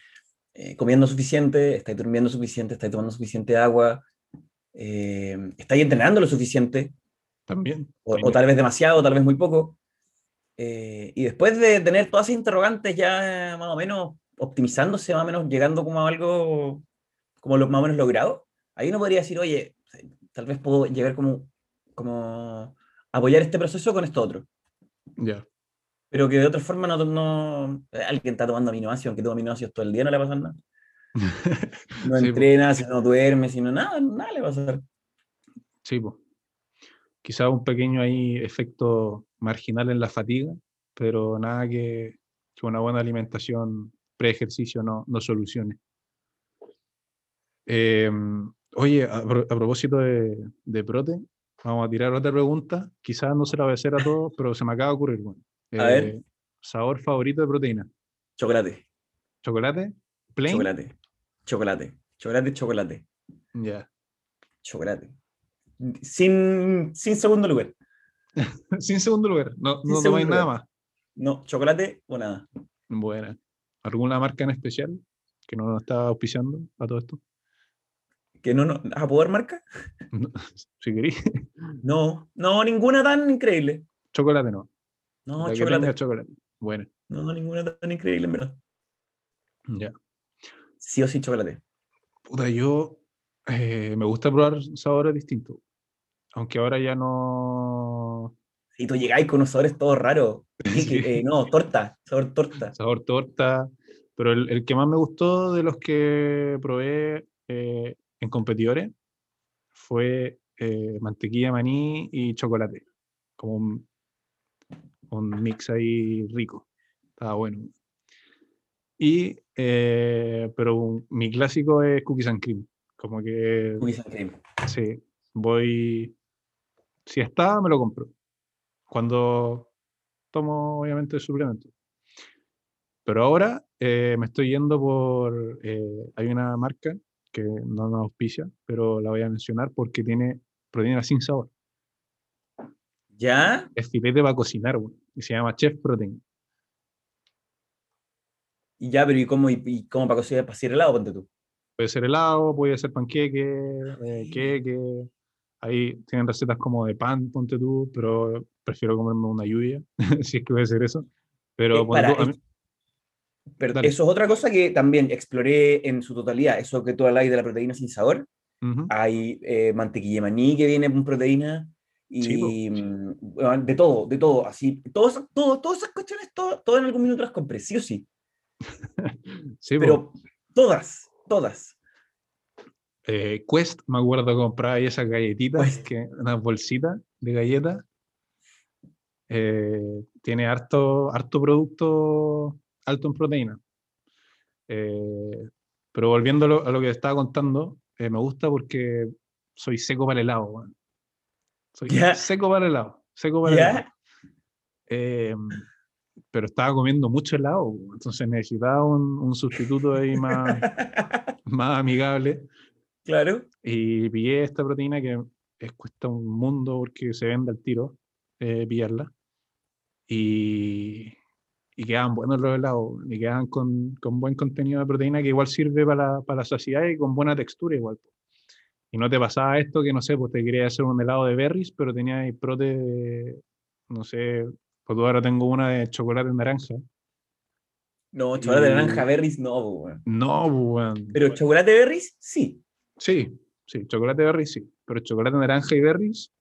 eh, comiendo suficiente, está ahí durmiendo suficiente, está ahí tomando suficiente agua, eh, está ahí entrenando lo suficiente, también. o, o tal vez demasiado, o tal vez muy poco. Eh, y después de tener todas esas interrogantes ya más o menos optimizándose, más o menos llegando como a algo como lo, más o menos logrado, ahí uno podría decir, oye, tal vez puedo llegar como, como apoyar este proceso con esto otro. Ya. Pero que de otra forma no, no alguien está tomando aminoácidos, aunque toma aminoácidos todo el día, no le va a pasar nada. No Sí, entrena, si no duerme, si no nada, nada le va a pasar. Sí, po. Quizá un pequeño ahí efecto marginal en la fatiga, pero nada que, que una buena alimentación pre-ejercicio no, no solucione. Em, oye, a propósito de, de prote, vamos a tirar otra pregunta. Quizás no se la voy a hacer a todos, pero se me acaba de ocurrir. Bueno. A ver. Eh, sabor favorito de proteína. Chocolate, ¿Chocolate? ¿Plain? chocolate, chocolate, chocolate, chocolate, Ya. chocolate. Sin, sin segundo lugar. Sin segundo lugar. No, Sin no tomáis nada más. No, chocolate o nada. Buena. ¿Alguna marca en especial que no nos está auspiciando a todo esto? ¿Que no, no ¿A poder marca? No, si queréis. No, no, ninguna tan increíble. Chocolate no. No, chocolate. chocolate. Bueno, No, ninguna tan increíble, en verdad. ya. Sí o sí, chocolate. Puta, yo eh, me gusta probar sabores distintos. Aunque ahora ya no. Y tú llegáis con unos sabores todos raros. ¿Qué- qué- Sí. eh, no, torta, sabor torta. Sabor torta. Pero el, el que más me gustó de los que probé eh, en competidores fue eh, mantequilla maní y chocolate. Como un, un mix ahí rico. Estaba bueno. Y, eh, pero mi clásico es cookies and cream. Como que, Cookies and cream. sí, voy, si está, me lo compro. Cuando tomo, obviamente, el suplemento. Pero ahora eh, me estoy yendo por, eh, hay una marca que no nos auspicia, pero la voy a mencionar porque tiene proteína sin sabor. ¿Ya? Es filete para cocinar, weón, y se llama Chef Protein. Y ya, pero ¿y cómo, y, y cómo para cocinar, para hacer helado, ponte tú? Puede ser helado, puede ser panqueque, eh, queque. Ahí tienen recetas como de pan, ponte tú, pero prefiero comerme una lluvia, si es que a hacer eso. Pero ponte para, tú, es- mí- Pero eso es otra cosa que también exploré en su totalidad. Eso que tú hablas de la proteína sin sabor. Ujú, Hay eh, mantequilla de maní que viene con proteína. Y Sí, mm, bueno, de todo, de todo. Así, todo, eso- todo, todas esas cuestiones, todo, todo en algún minuto las compré, sí o sí. Sí. Pero todas, todas. Eh, Quest, me acuerdo compraba ahí esas galletitas, Quest. que, unas bolsitas de galletas. Eh, tiene harto, harto producto alto en proteína. Eh, pero volviendo a lo, a lo que estaba contando, eh, me gusta porque soy seco para el helado. Soy Ya. seco para el helado. Seco para el helado. Pero estaba comiendo mucho helado, entonces necesitaba un, un sustituto ahí más, más amigable. claro. Y pillé esta proteína que es, cuesta un mundo porque se vende al tiro eh, pillarla. Y, y quedaban buenos los helados. Y quedaban con, con buen contenido de proteína que igual sirve para la, para la saciedad y con buena textura igual. Y no te pasaba esto que, no sé, pues te quería hacer un helado de berries, pero tenía prote de, no sé, pues ahora tengo una de chocolate naranja. No, chocolate Y- naranja berries, no, weón. No, weón. Pero chocolate berries, sí. Sí, sí, chocolate berries sí, pero chocolate naranja y berries,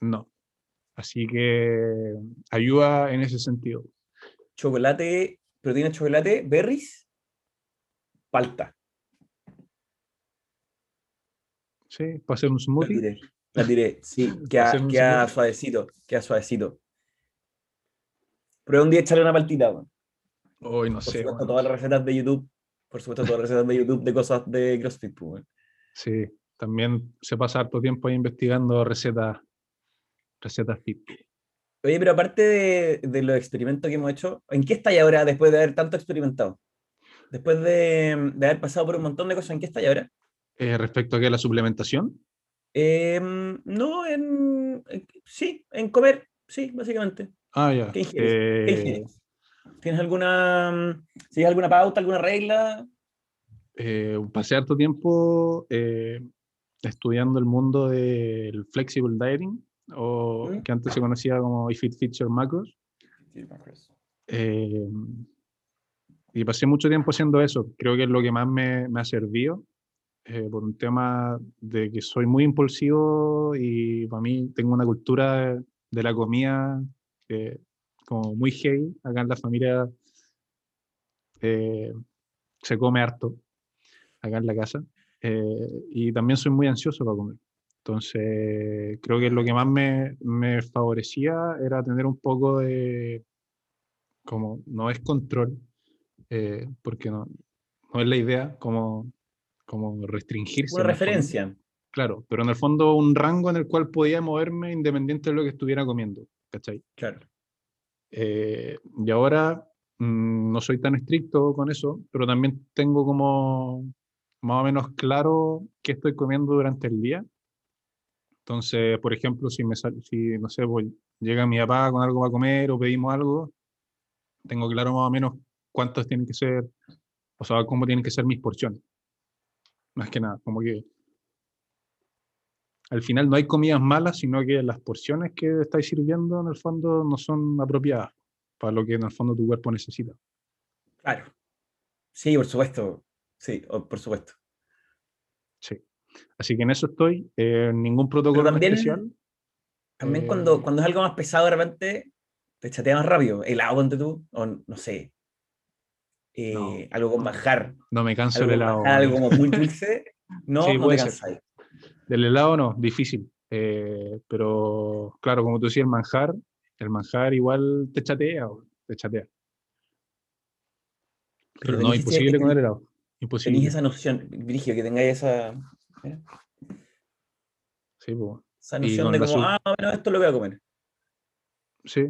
no. Así que ayuda en ese sentido. Chocolate, proteína chocolate, berries, palta. Sí, para hacer un La smoothie. tiré. La tiré. Sí, queda, queda suavecito. Queda suavecito. Prueba un día echarle una paltita, weón. Hoy no Por sé. supuesto, weón. todas las recetas de YouTube. Por supuesto, todas las recetas de YouTube de cosas de CrossFit, pues, weón. Sí, también se pasa harto tiempo ahí investigando recetas, recetas fit. Oye, pero aparte de, de los experimentos que hemos hecho, ¿en qué estáis ahora después de haber tanto experimentado? Después de, de haber pasado por un montón de cosas, ¿en qué estáis ahora? Eh, respecto a que la suplementación, Em, no, en, en- Sí, en comer, sí, básicamente. Ah, ya. ¿Qué ingieres? ¿Qué eh, ingieres? ¿Tienes alguna, mm, ¿sigues alguna pauta, alguna regla? eh, pasé harto tiempo eh, estudiando el mundo del flexible dieting, o ¿Mm? que antes se conocía como If It Fits Your Macros. Eh, y pasé mucho tiempo haciendo eso. Creo que es lo que más me, me ha servido eh, por un tema de que soy muy impulsivo y para mí tengo una cultura de la comida eh, como muy heavy. Acá en la familia eh, se come harto, acá en la casa. eh, y también soy muy ansioso para comer. Entonces, creo que lo que más me, me favorecía era tener un poco de, como, no es control, eh, porque no, no es la idea, como, como restringirse. Una referencia. Claro, pero en el fondo un rango en el cual podía moverme independiente de lo que estuviera comiendo, ¿cachai? Claro. Eh, y ahora mm, no soy tan estricto con eso, pero también tengo como más o menos claro qué estoy comiendo durante el día. Entonces, por ejemplo, si me sal- si no sé, pues, llega mi papá con algo para comer o pedimos algo, tengo claro más o menos cuántos tienen que ser, o sea, cómo tienen que ser mis porciones. Más que nada, como que al final no hay comidas malas, sino que las porciones que estáis sirviendo en el fondo no son apropiadas para lo que en el fondo tu cuerpo necesita. Claro. Sí, por supuesto. Sí, por supuesto. Sí. Así que en eso estoy, eh, ningún protocolo también- especial. También Eh, cuando, cuando es algo más pesado, de repente te chatea más rápido. Helado, ponte tú, o no sé. eh, No, algo con manjar. No me canso el helado. manjar, algo como muy dulce. No, Sí, no cansáis. Del helado no, difícil. Eh, pero claro, como tú decías, el manjar, el manjar igual te chatea, te chatea. Pero no, tenéis ese- imposible ten- comer helado. Tenéis Imposible. esa noción, Virgio, que tengáis esa, Sí, pues. esa noción con de como, ah, bueno, esto lo voy a comer. Sí,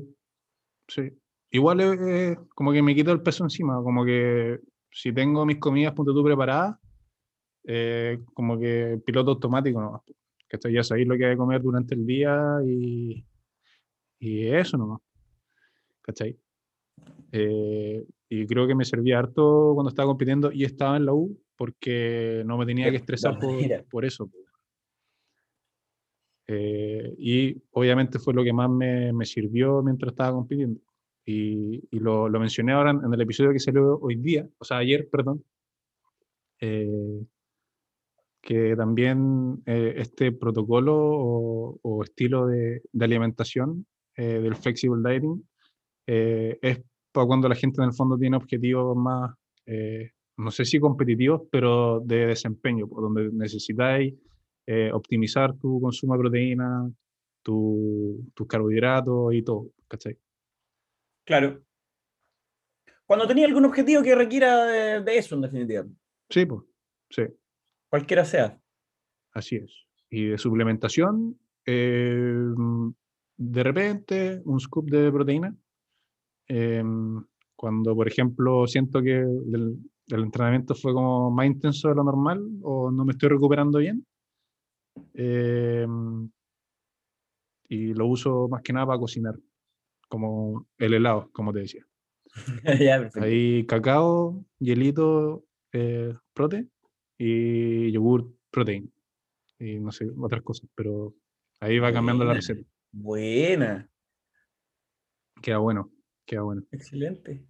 sí. Igual eh, como que me quito el peso encima, como que si tengo mis comidas punto tú preparadas, eh, como que piloto automático nomás. Que ya sabéis lo que hay que comer durante el día y, y eso nomás. ¿Cachai? Eh, y creo que me servía harto cuando estaba compitiendo y estaba en la U porque no me tenía que estresar por, por eso. Eh, y obviamente fue lo que más me, me sirvió mientras estaba compitiendo. Y, y lo, lo mencioné ahora en, en el episodio que salió hoy día, o sea, ayer, perdón, eh, que también eh, este protocolo o, o estilo de, de alimentación eh, del flexible dieting eh, es para cuando la gente en el fondo tiene objetivos más, no sé si competitivos, pero de desempeño, por donde necesitáis optimizar tu consumo de proteína, tu- tus carbohidratos y todo, ¿cachai? Claro. Cuando tenía algún objetivo que requiera de, de eso, en definitiva, Sí, pues, sí, cualquiera sea. así es. Y de suplementación, eh, de repente, un scoop de proteína. em, cuando, por ejemplo, siento que el, el entrenamiento fue como más intenso de lo normal o no me estoy recuperando bien. em, y lo uso más que nada para cocinar, como el helado, como te decía. ya. Ahí cacao, hielito, eh, prote y yogur protein. Y no sé, otras cosas, pero ahí va cambiando la receta. Buena, Queda bueno, queda bueno. excelente.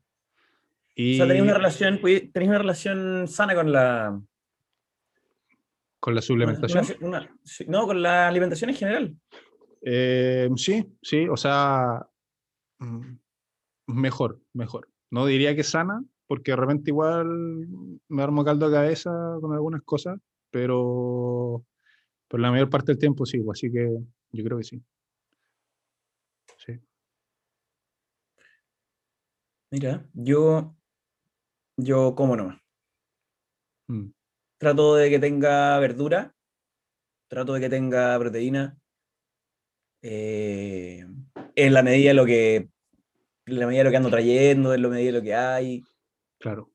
Y O sea, tenéis una relación, tenéis una relación sana con la con la suplementación. una- una- sí, no, con la alimentación en general. eh, sí, sí, o sea, mm, mejor, mejor. No diría que sana, porque de repente igual me armo caldo de cabeza con algunas cosas, pero Pero la mayor parte del tiempo sí, pues, así que yo creo que sí. Sí. Mira, yo, yo como nomás. Mm, Trato de que tenga verdura, trato de que tenga proteína, eh, en la medida de lo que, en la medida de lo que ando trayendo, en la medida de lo que hay. Claro.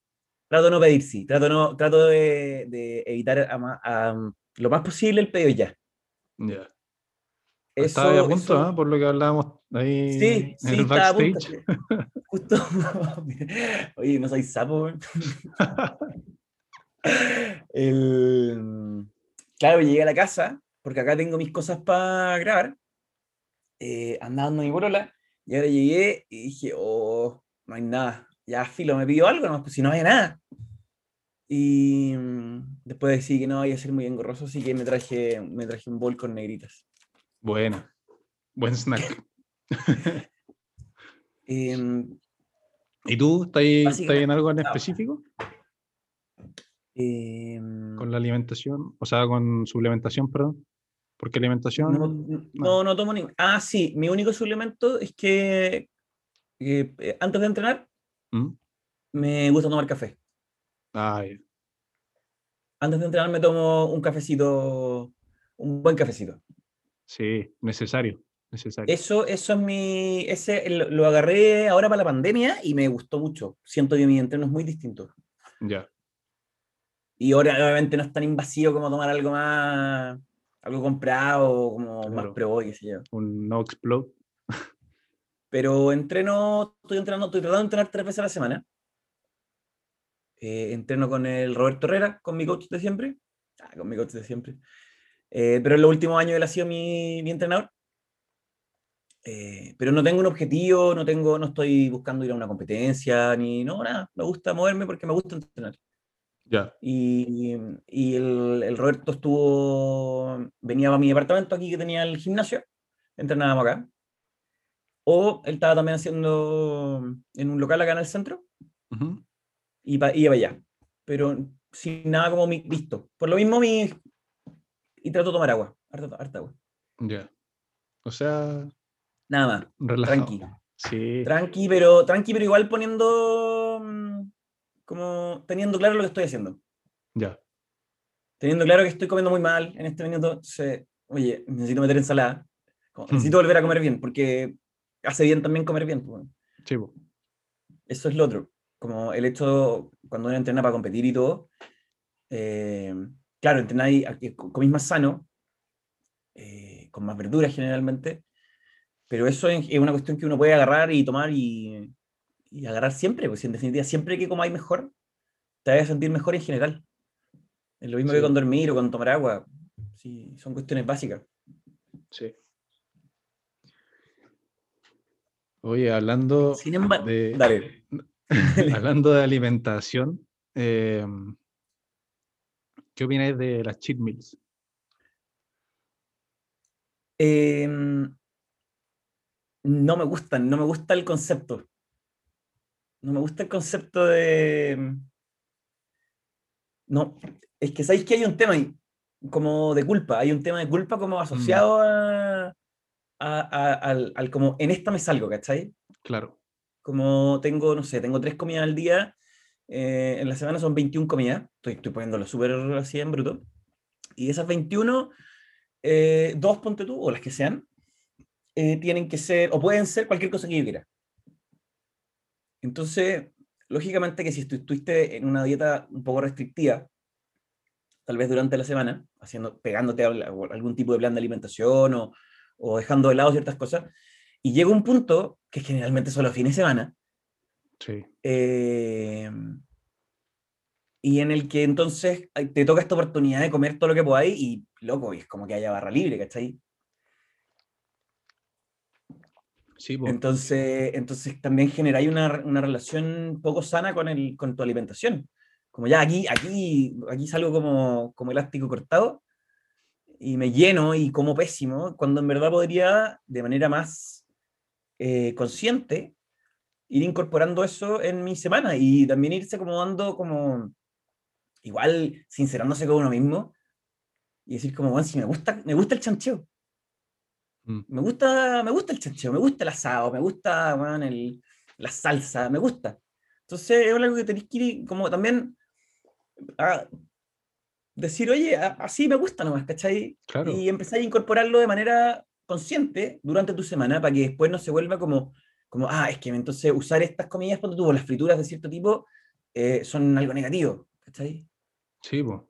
Trato de no pedir sí, trato, no, trato de, de evitar a ma- a- lo más posible el pedido ya. Ya. Estaba a punto, eso- ¿ah? por lo que hablábamos ahí Sí, en sí, el estaba a punto. backstage. Justo. Oye, no soy sapo. El- Claro, llegué a la casa, porque acá tengo mis cosas para grabar. Eh, andaba dando mi bolola, y ahora llegué y dije, oh, no hay nada. Ya, filo, me pidió algo, no, pues si no había nada. Y mm, después decidí que no iba a ser muy engorroso, así que me traje, me traje un bol con negritas. Buena. Buen snack. Em, ¿Y tú estás en algo en específico em, con la alimentación? O sea, con suplementación, perdón. Porque alimentación. No, no, no tomo ni. Ah, sí, mi único suplemento es que eh, antes de entrenar ¿Mm? me gusta tomar café. Ay, Antes de entrenar me tomo un cafecito, un buen cafecito. sí, necesario. Necesario. Eso, eso es mi. Ese lo, lo agarré ahora para la pandemia y me gustó mucho. Siento que mi entreno es muy distinto. Ya. Y ahora obviamente no es tan invasivo como tomar algo más. algo comprado, como más Claro. pro, qué sé yo. Un no explode. Pero entreno, estoy entrenando, estoy tratando de entrenar tres veces a la semana. Eh, entreno con el Roberto Herrera, con mi coach de siempre. Ah, con mi coach de siempre. Eh, pero en los últimos años él ha sido mi, mi entrenador. Eh, pero no tengo un objetivo, no, tengo, no estoy buscando ir a una competencia, ni no, nada. Me gusta moverme porque me gusta entrenar. Ya. Y, y el, el Roberto estuvo, venía a mi departamento aquí que tenía el gimnasio, entrenábamos acá. O él estaba también haciendo en un local acá en el centro Ujú. y pa- iba allá. Pero sin nada como mi, listo. Por lo mismo, mi. Y trato de tomar agua, harta, harta agua. Ya. O sea, Nada más, relajado. tranqui. Sí. Tranqui, pero, tranqui, pero igual poniendo. mm, Como teniendo claro lo que estoy haciendo. Ya. teniendo claro que estoy comiendo muy mal en este minuto, entonces, oye, necesito meter ensalada. Hmm. necesito volver a comer bien, porque hace bien también comer bien. pues, bueno. Sí, po. Eso es lo otro. Como el hecho, cuando uno entrena para competir y todo, eh, claro, entrenáis, comís más sano, eh, con más verduras generalmente, pero eso es, es una cuestión que uno puede agarrar y tomar y, y agarrar siempre, pues en definitiva, siempre que comáis mejor, te vas a sentir mejor en general. Es lo mismo Sí. que con dormir o con tomar agua. Sí, son cuestiones básicas. Sí. Oye, hablando Sin embargo, de, dale. hablando de alimentación, eh, ¿qué opináis de las cheat meals? Em, no me gustan, no me gusta el concepto. No me gusta el concepto de... No, es que sabéis que hay un tema ahí, como de culpa, hay un tema de culpa como asociado a, a- a- al, al como en esta me salgo, ¿cachai? Claro. Como tengo, no sé, tengo tres comidas al día, eh, en la semana son 21 comidas, estoy, estoy poniéndolo súper así en bruto, y esas 21, eh, dos ponte tú, o las que sean, eh, tienen que ser, o pueden ser cualquier cosa que yo quiera. Entonces, lógicamente que si estu- estuviste en una dieta un poco restrictiva, tal vez durante la semana, haciendo, pegándote a al- algún tipo de plan de alimentación o, o dejando de lado ciertas cosas, y llega un punto, que generalmente son los fines de semana, Sí. eh, y en el que entonces te toca esta oportunidad de comer todo lo que podáis y, loco, y es como que haya barra libre, ¿cachai? Sí, po. Entonces, entonces también generáis una, una relación poco sana con, el, con tu alimentación. Como ya aquí, aquí, aquí salgo como, como elástico cortado y me lleno y como pésimo, cuando en verdad podría, de manera más eh, consciente, ir incorporando eso en mi semana y también irse como dando como, igual sincerándose con uno mismo, y decir como, bueno, si me gusta, me gusta el chancheo. Mm. Me gusta, me gusta el chancheo, me gusta el asado, me gusta weón, el, la salsa, me gusta. Entonces es algo que tenéis que ir como también a decir, oye, así me gusta nomás, ¿cachai? Claro. Y empezar a incorporarlo de manera consciente durante tu semana para que después no se vuelva como, como ah, es que entonces usar estas comidas cuando tuvo las frituras de cierto tipo eh, son algo negativo, ¿cachai? Sí, pues.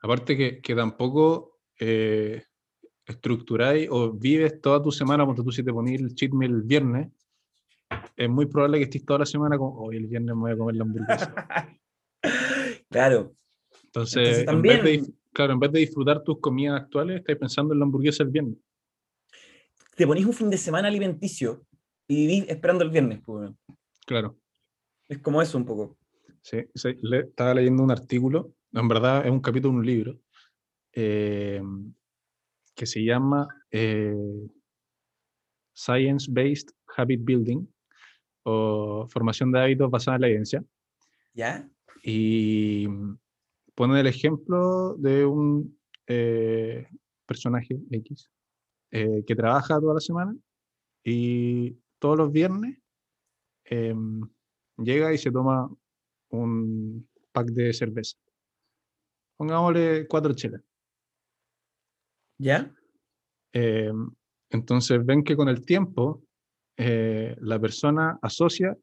Aparte que, que tampoco eh, estructuráis o vives toda tu semana, cuando tú si te ponís el cheat meal el viernes, es muy probable que estés toda la semana como, hoy el viernes me voy a comer la hamburguesa. Claro, Entonces, Entonces, en vez de, claro, en vez de disfrutar tus comidas actuales, estás pensando en la hamburguesa el viernes. te ponís un fin de semana alimenticio y vivís esperando el viernes, pues. Claro. es como eso un poco. Sí, sí, le- estaba leyendo un artículo, en verdad es un capítulo de un libro, eh, que se llama eh, Science-Based Habit Building o Formación de Hábitos basada en la evidencia. ¿Ya? Y pone el ejemplo de un eh, personaje X eh, que trabaja toda la semana y todos los viernes em, llega y se toma un pack de cerveza. Pongámosle cuatro chelas. ¿Ya? Eh, entonces ven que con el tiempo eh, la persona asocia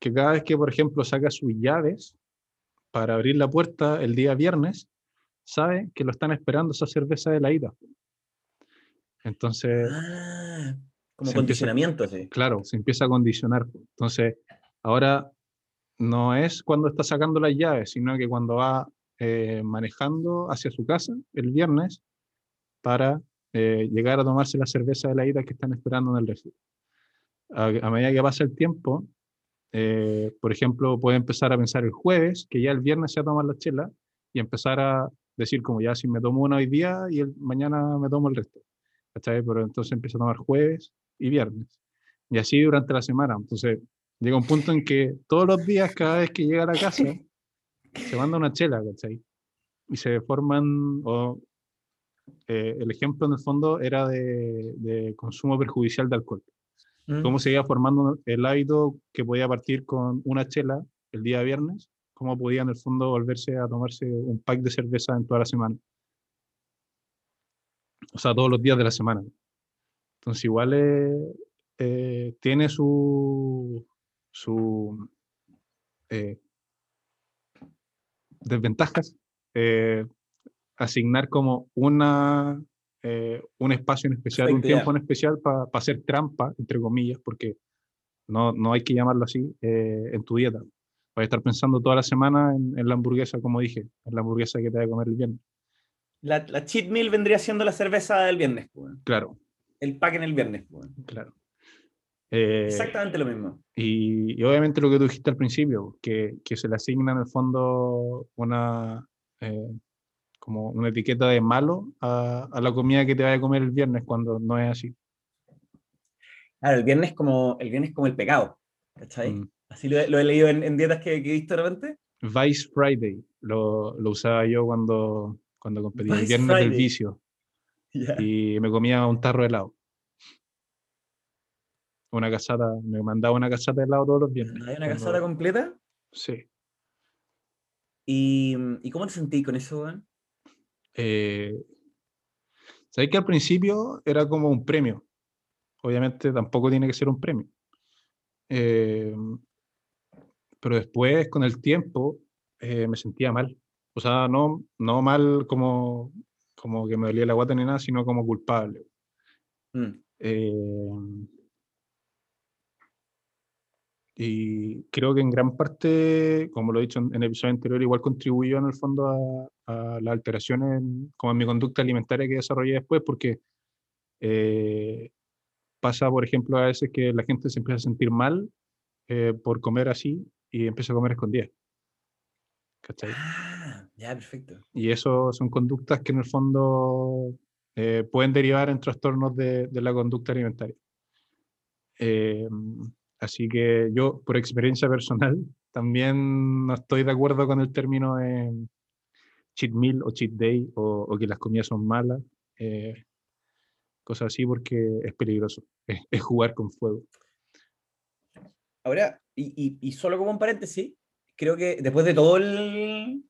que cada vez que, por ejemplo, saca sus llaves para abrir la puerta el día viernes, sabe que lo están esperando esa cerveza de la ida. Entonces, Ah, como empieza- condicionamiento, sí. claro, se empieza a condicionar. Entonces, ahora no es cuando está sacando las llaves, sino que cuando va eh, manejando hacia su casa el viernes para eh, llegar a tomarse la cerveza de la ida que están esperando en el refugio. A, a medida que pasa el tiempo, eh, por ejemplo, puede empezar a pensar el jueves, que ya el viernes se va a tomar la chela, y empezar a decir como ya si me tomo una hoy día y el, mañana me tomo el resto. ¿cachai? Pero entonces empieza a tomar jueves y viernes. Y así durante la semana. Entonces llega un punto en que todos los días, cada vez que llega a la casa, se manda una chela, ¿cachai? Y se forman, o, eh, el ejemplo en el fondo era de, de consumo perjudicial de alcohol. Mm. Cómo se iba formando el hábito que podía partir con una chela el día viernes, cómo podía en el fondo volverse a tomarse un pack de cerveza en toda la semana. O sea, todos los días de la semana. Entonces igual eh, eh, tiene su, eh, desventajas asignar como una, eh, un espacio en especial, un tiempo en especial para hacer trampa, entre comillas, porque no, no hay que llamarlo así, eh, en tu dieta. Vas a estar pensando toda la semana en, en la hamburguesa, como dije, en la hamburguesa que te va a comer el viernes. La, la cheat meal vendría siendo la cerveza del viernes. Claro, el pack en el viernes. claro. Eh, Exactamente lo mismo. Y, y obviamente lo que tú dijiste al principio, que, que se le asigna en el fondo una, eh, como una etiqueta de malo a, a la comida que te vaya a comer el viernes cuando no es así. Claro, el viernes como el viernes como el pecado. ¿Cachai? Mm. Así lo, he- lo he leído en, en dietas que, que he visto de repente. Vice Friday lo, lo usaba yo cuando, cuando competía, el viernes del Friday. vicio, Ya. y me comía un tarro de helado. Una casata, me mandaba una casata de helado todos los viernes. ¿Hay una casada completa? Sí. ¿Y, ¿Y cómo te sentís con eso, weón? Eh, Sabéis que al principio era como un premio. Obviamente tampoco tiene que ser un premio. Eh, pero después, con el tiempo, eh, me sentía mal. O sea, no, no mal como, como que me dolía la guata ni nada, sino como culpable. Mm. Eh, y creo que en gran parte, como lo he dicho en, el episodio anterior, igual contribuyó en el fondo a, a las alteraciones en- como en mi conducta alimentaria que desarrollé después, porque eh, pasa, por ejemplo, a veces que la gente se empieza a sentir mal eh, por comer así y empieza a comer escondidas. ¿Cachai? Ah, ya, perfecto. Y eso son conductas que en el fondo eh, pueden derivar en trastornos de, de la conducta alimentaria. Eh, así que yo, por experiencia personal, también no estoy de acuerdo con el término de cheat meal o cheat day o, o que las comidas son malas, eh, cosas así porque es peligroso, es, jugar con fuego. Ahora, y solo como un paréntesis, creo que después de todo el.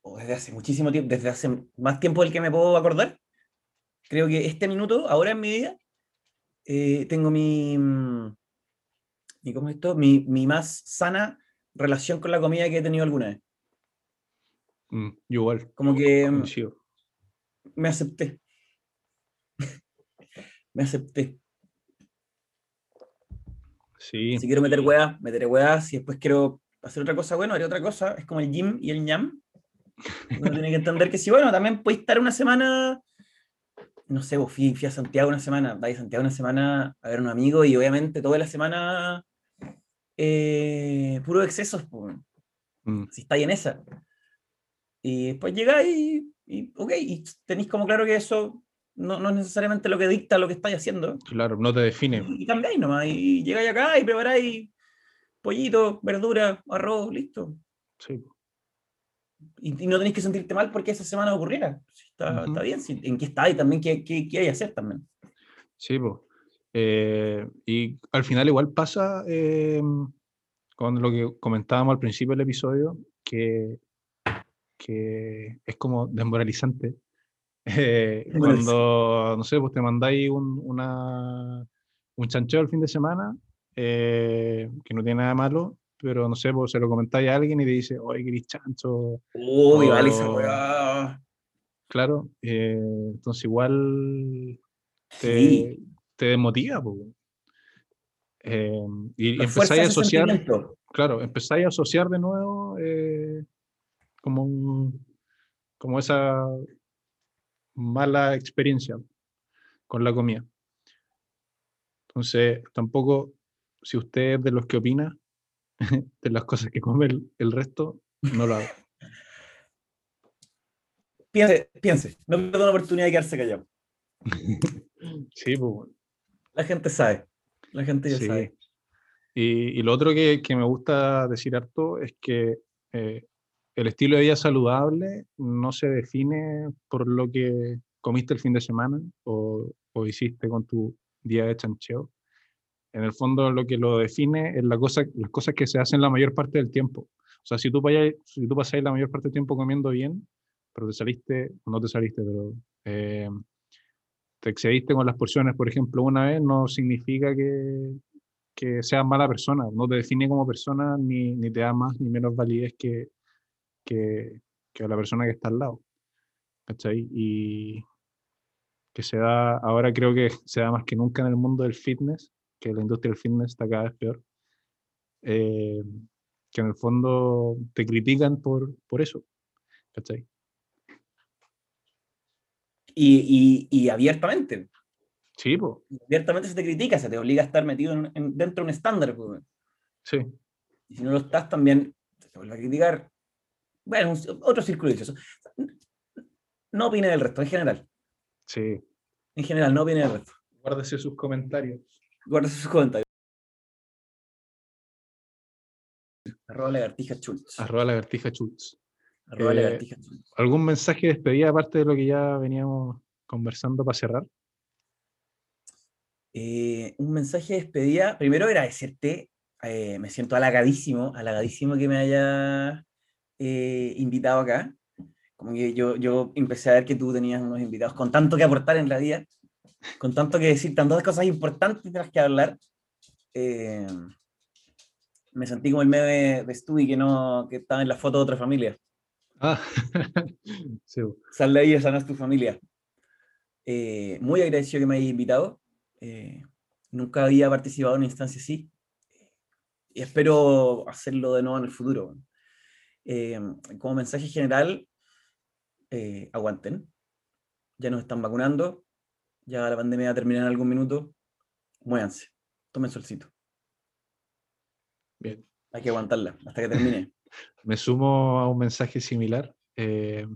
o desde hace muchísimo tiempo, desde hace más tiempo del que me puedo acordar, creo que este minuto, ahora en mi vida, eh, tengo mi. Mi ¿Cómo es esto? Mi, mi más sana relación con la comida que he tenido alguna vez. Mm, igual, Como que mm, me acepté. me acepté. Sí, Si quiero meter hueá, meteré hueá. Si después quiero hacer otra cosa, bueno, haré otra cosa. Es como el gym y el ñam. Uno tiene que entender que si, bueno, también puedes estar una semana, no sé, vos fui, fui a Santiago una semana, vais a Santiago una semana a ver a un amigo y obviamente toda la semana eh, puro excesos, pues, mm, si estáis en esa. Y después llegáis y, y, ok, y tenéis como claro que eso no, no es necesariamente lo que dicta lo que estáis haciendo. claro, no te define. Y cambiáis nomás, y llegáis acá y preparáis pollito, verdura, arroz, listo. Sí, Y, y no tenéis que sentirte mal porque esa semana ocurriera. Está, Ujú. está bien, sí, en qué está y también qué, qué, qué hay que hacer también. sí, po. Eh, y al final igual pasa eh, con lo que comentábamos al principio del episodio, que, que es como desmoralizante. Eh, cuando, no sé, pues te mandáis un, una, un chancheo el fin de semana, eh, que no tiene nada malo, pero no sé, pues se lo comentáis a alguien y te dice, oye, querís chancho, Uy, vale esa weá. Claro, eh, entonces igual te, Sí. te desmotiva. Eh, y, empezáis a asociar, claro, empezáis a asociar de nuevo eh, como, un- como esa mala experiencia con la comida. Entonces, tampoco, si usted es de los que opina de las cosas que come el, el resto, no lo haga. Piense, piense. No pierda una oportunidad de quedarse callado. Sí, pues, La gente sabe. La gente ya Sí. sabe. Y, y lo otro que, que me gusta decir harto es que eh, el estilo de vida saludable no se define por lo que comiste el fin de semana o, o hiciste con tu día de chancheo. En el fondo lo que lo define es la cosa, las cosas que se hacen la mayor parte del tiempo. O sea, si tú, vayas, si tú pasáis la mayor parte del tiempo comiendo bien, pero te saliste, no te saliste, pero eh, te excediste con las porciones, por ejemplo, una vez, no significa que, que seas mala persona, no te define como persona ni, ni te da más ni menos validez que, que, que la persona que está al lado. ¿Cachai? Y que se da, ahora creo que se da más que nunca en el mundo del fitness, que la industria del fitness está cada vez peor, eh, que en el fondo te critican por, por eso. ¿Cachai? Y, y, y abiertamente. Sí, pues, Abiertamente se te critica, se te obliga a estar metido en- en- dentro de un estándar. pues. sí, Y si no lo estás, también se te vuelve a criticar. Bueno, un- otro círculo vicioso. No opine del resto, en general. sí. En general, no opine del resto. Guárdese sus comentarios. Guarda sus comentarios. Arroba lagartija chulz. Arroba lagartija chulz. Arroba eh. ¿Algún mensaje de despedida aparte de lo que ya veníamos conversando para cerrar? Eh, un mensaje de despedida. Primero agradecerte. eh, me siento halagadísimo, halagadísimo que me haya eh, invitado acá. Como que yo, yo empecé a ver que tú tenías unos invitados con tanto que aportar en la vida, con tanto que decir, tantas cosas importantes de las que hablar. eh, me sentí como el meme de Stewie que, no, que estaba en la foto de otra familia. Ah, sí. Sal de ahí, no es tu familia. Eh, muy agradecido que me hayas invitado. eh, nunca había participado en una instancia así. Y espero hacerlo de nuevo en el futuro. Eh, como mensaje general, eh, aguanten. Ya nos están vacunando. Ya la pandemia va a terminar en algún minuto. Muévanse. Tomen solcito. bien. Hay que aguantarla hasta que termine. Me sumo a un mensaje similar. eh,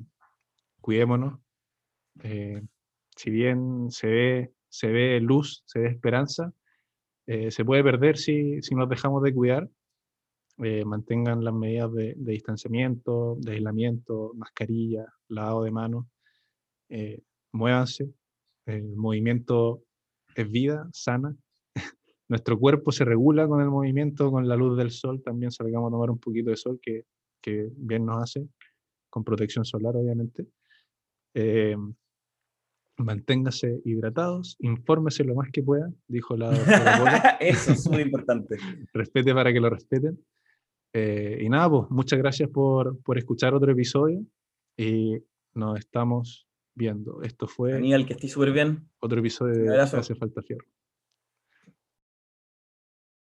cuidémonos. eh, si bien se ve, se ve luz, se ve esperanza, eh, se puede perder si, si nos dejamos de cuidar. eh, mantengan las medidas de, de distanciamiento, de aislamiento, mascarilla, lavado de manos, muévanse. El movimiento es vida sana. Nuestro cuerpo se regula con el movimiento, con la luz del sol. También salgamos a tomar un poquito de sol que, que bien nos hace, con protección solar, obviamente. Eh, manténgase hidratados, infórmese lo más que pueda, dijo la doctora. Eso es muy importante. respete para que lo respeten. Eh, y nada, pues muchas gracias por, por escuchar otro episodio y nos estamos viendo. Esto fue Aníbal, que estés súper bien. otro episodio de. Hace Falta Fierro.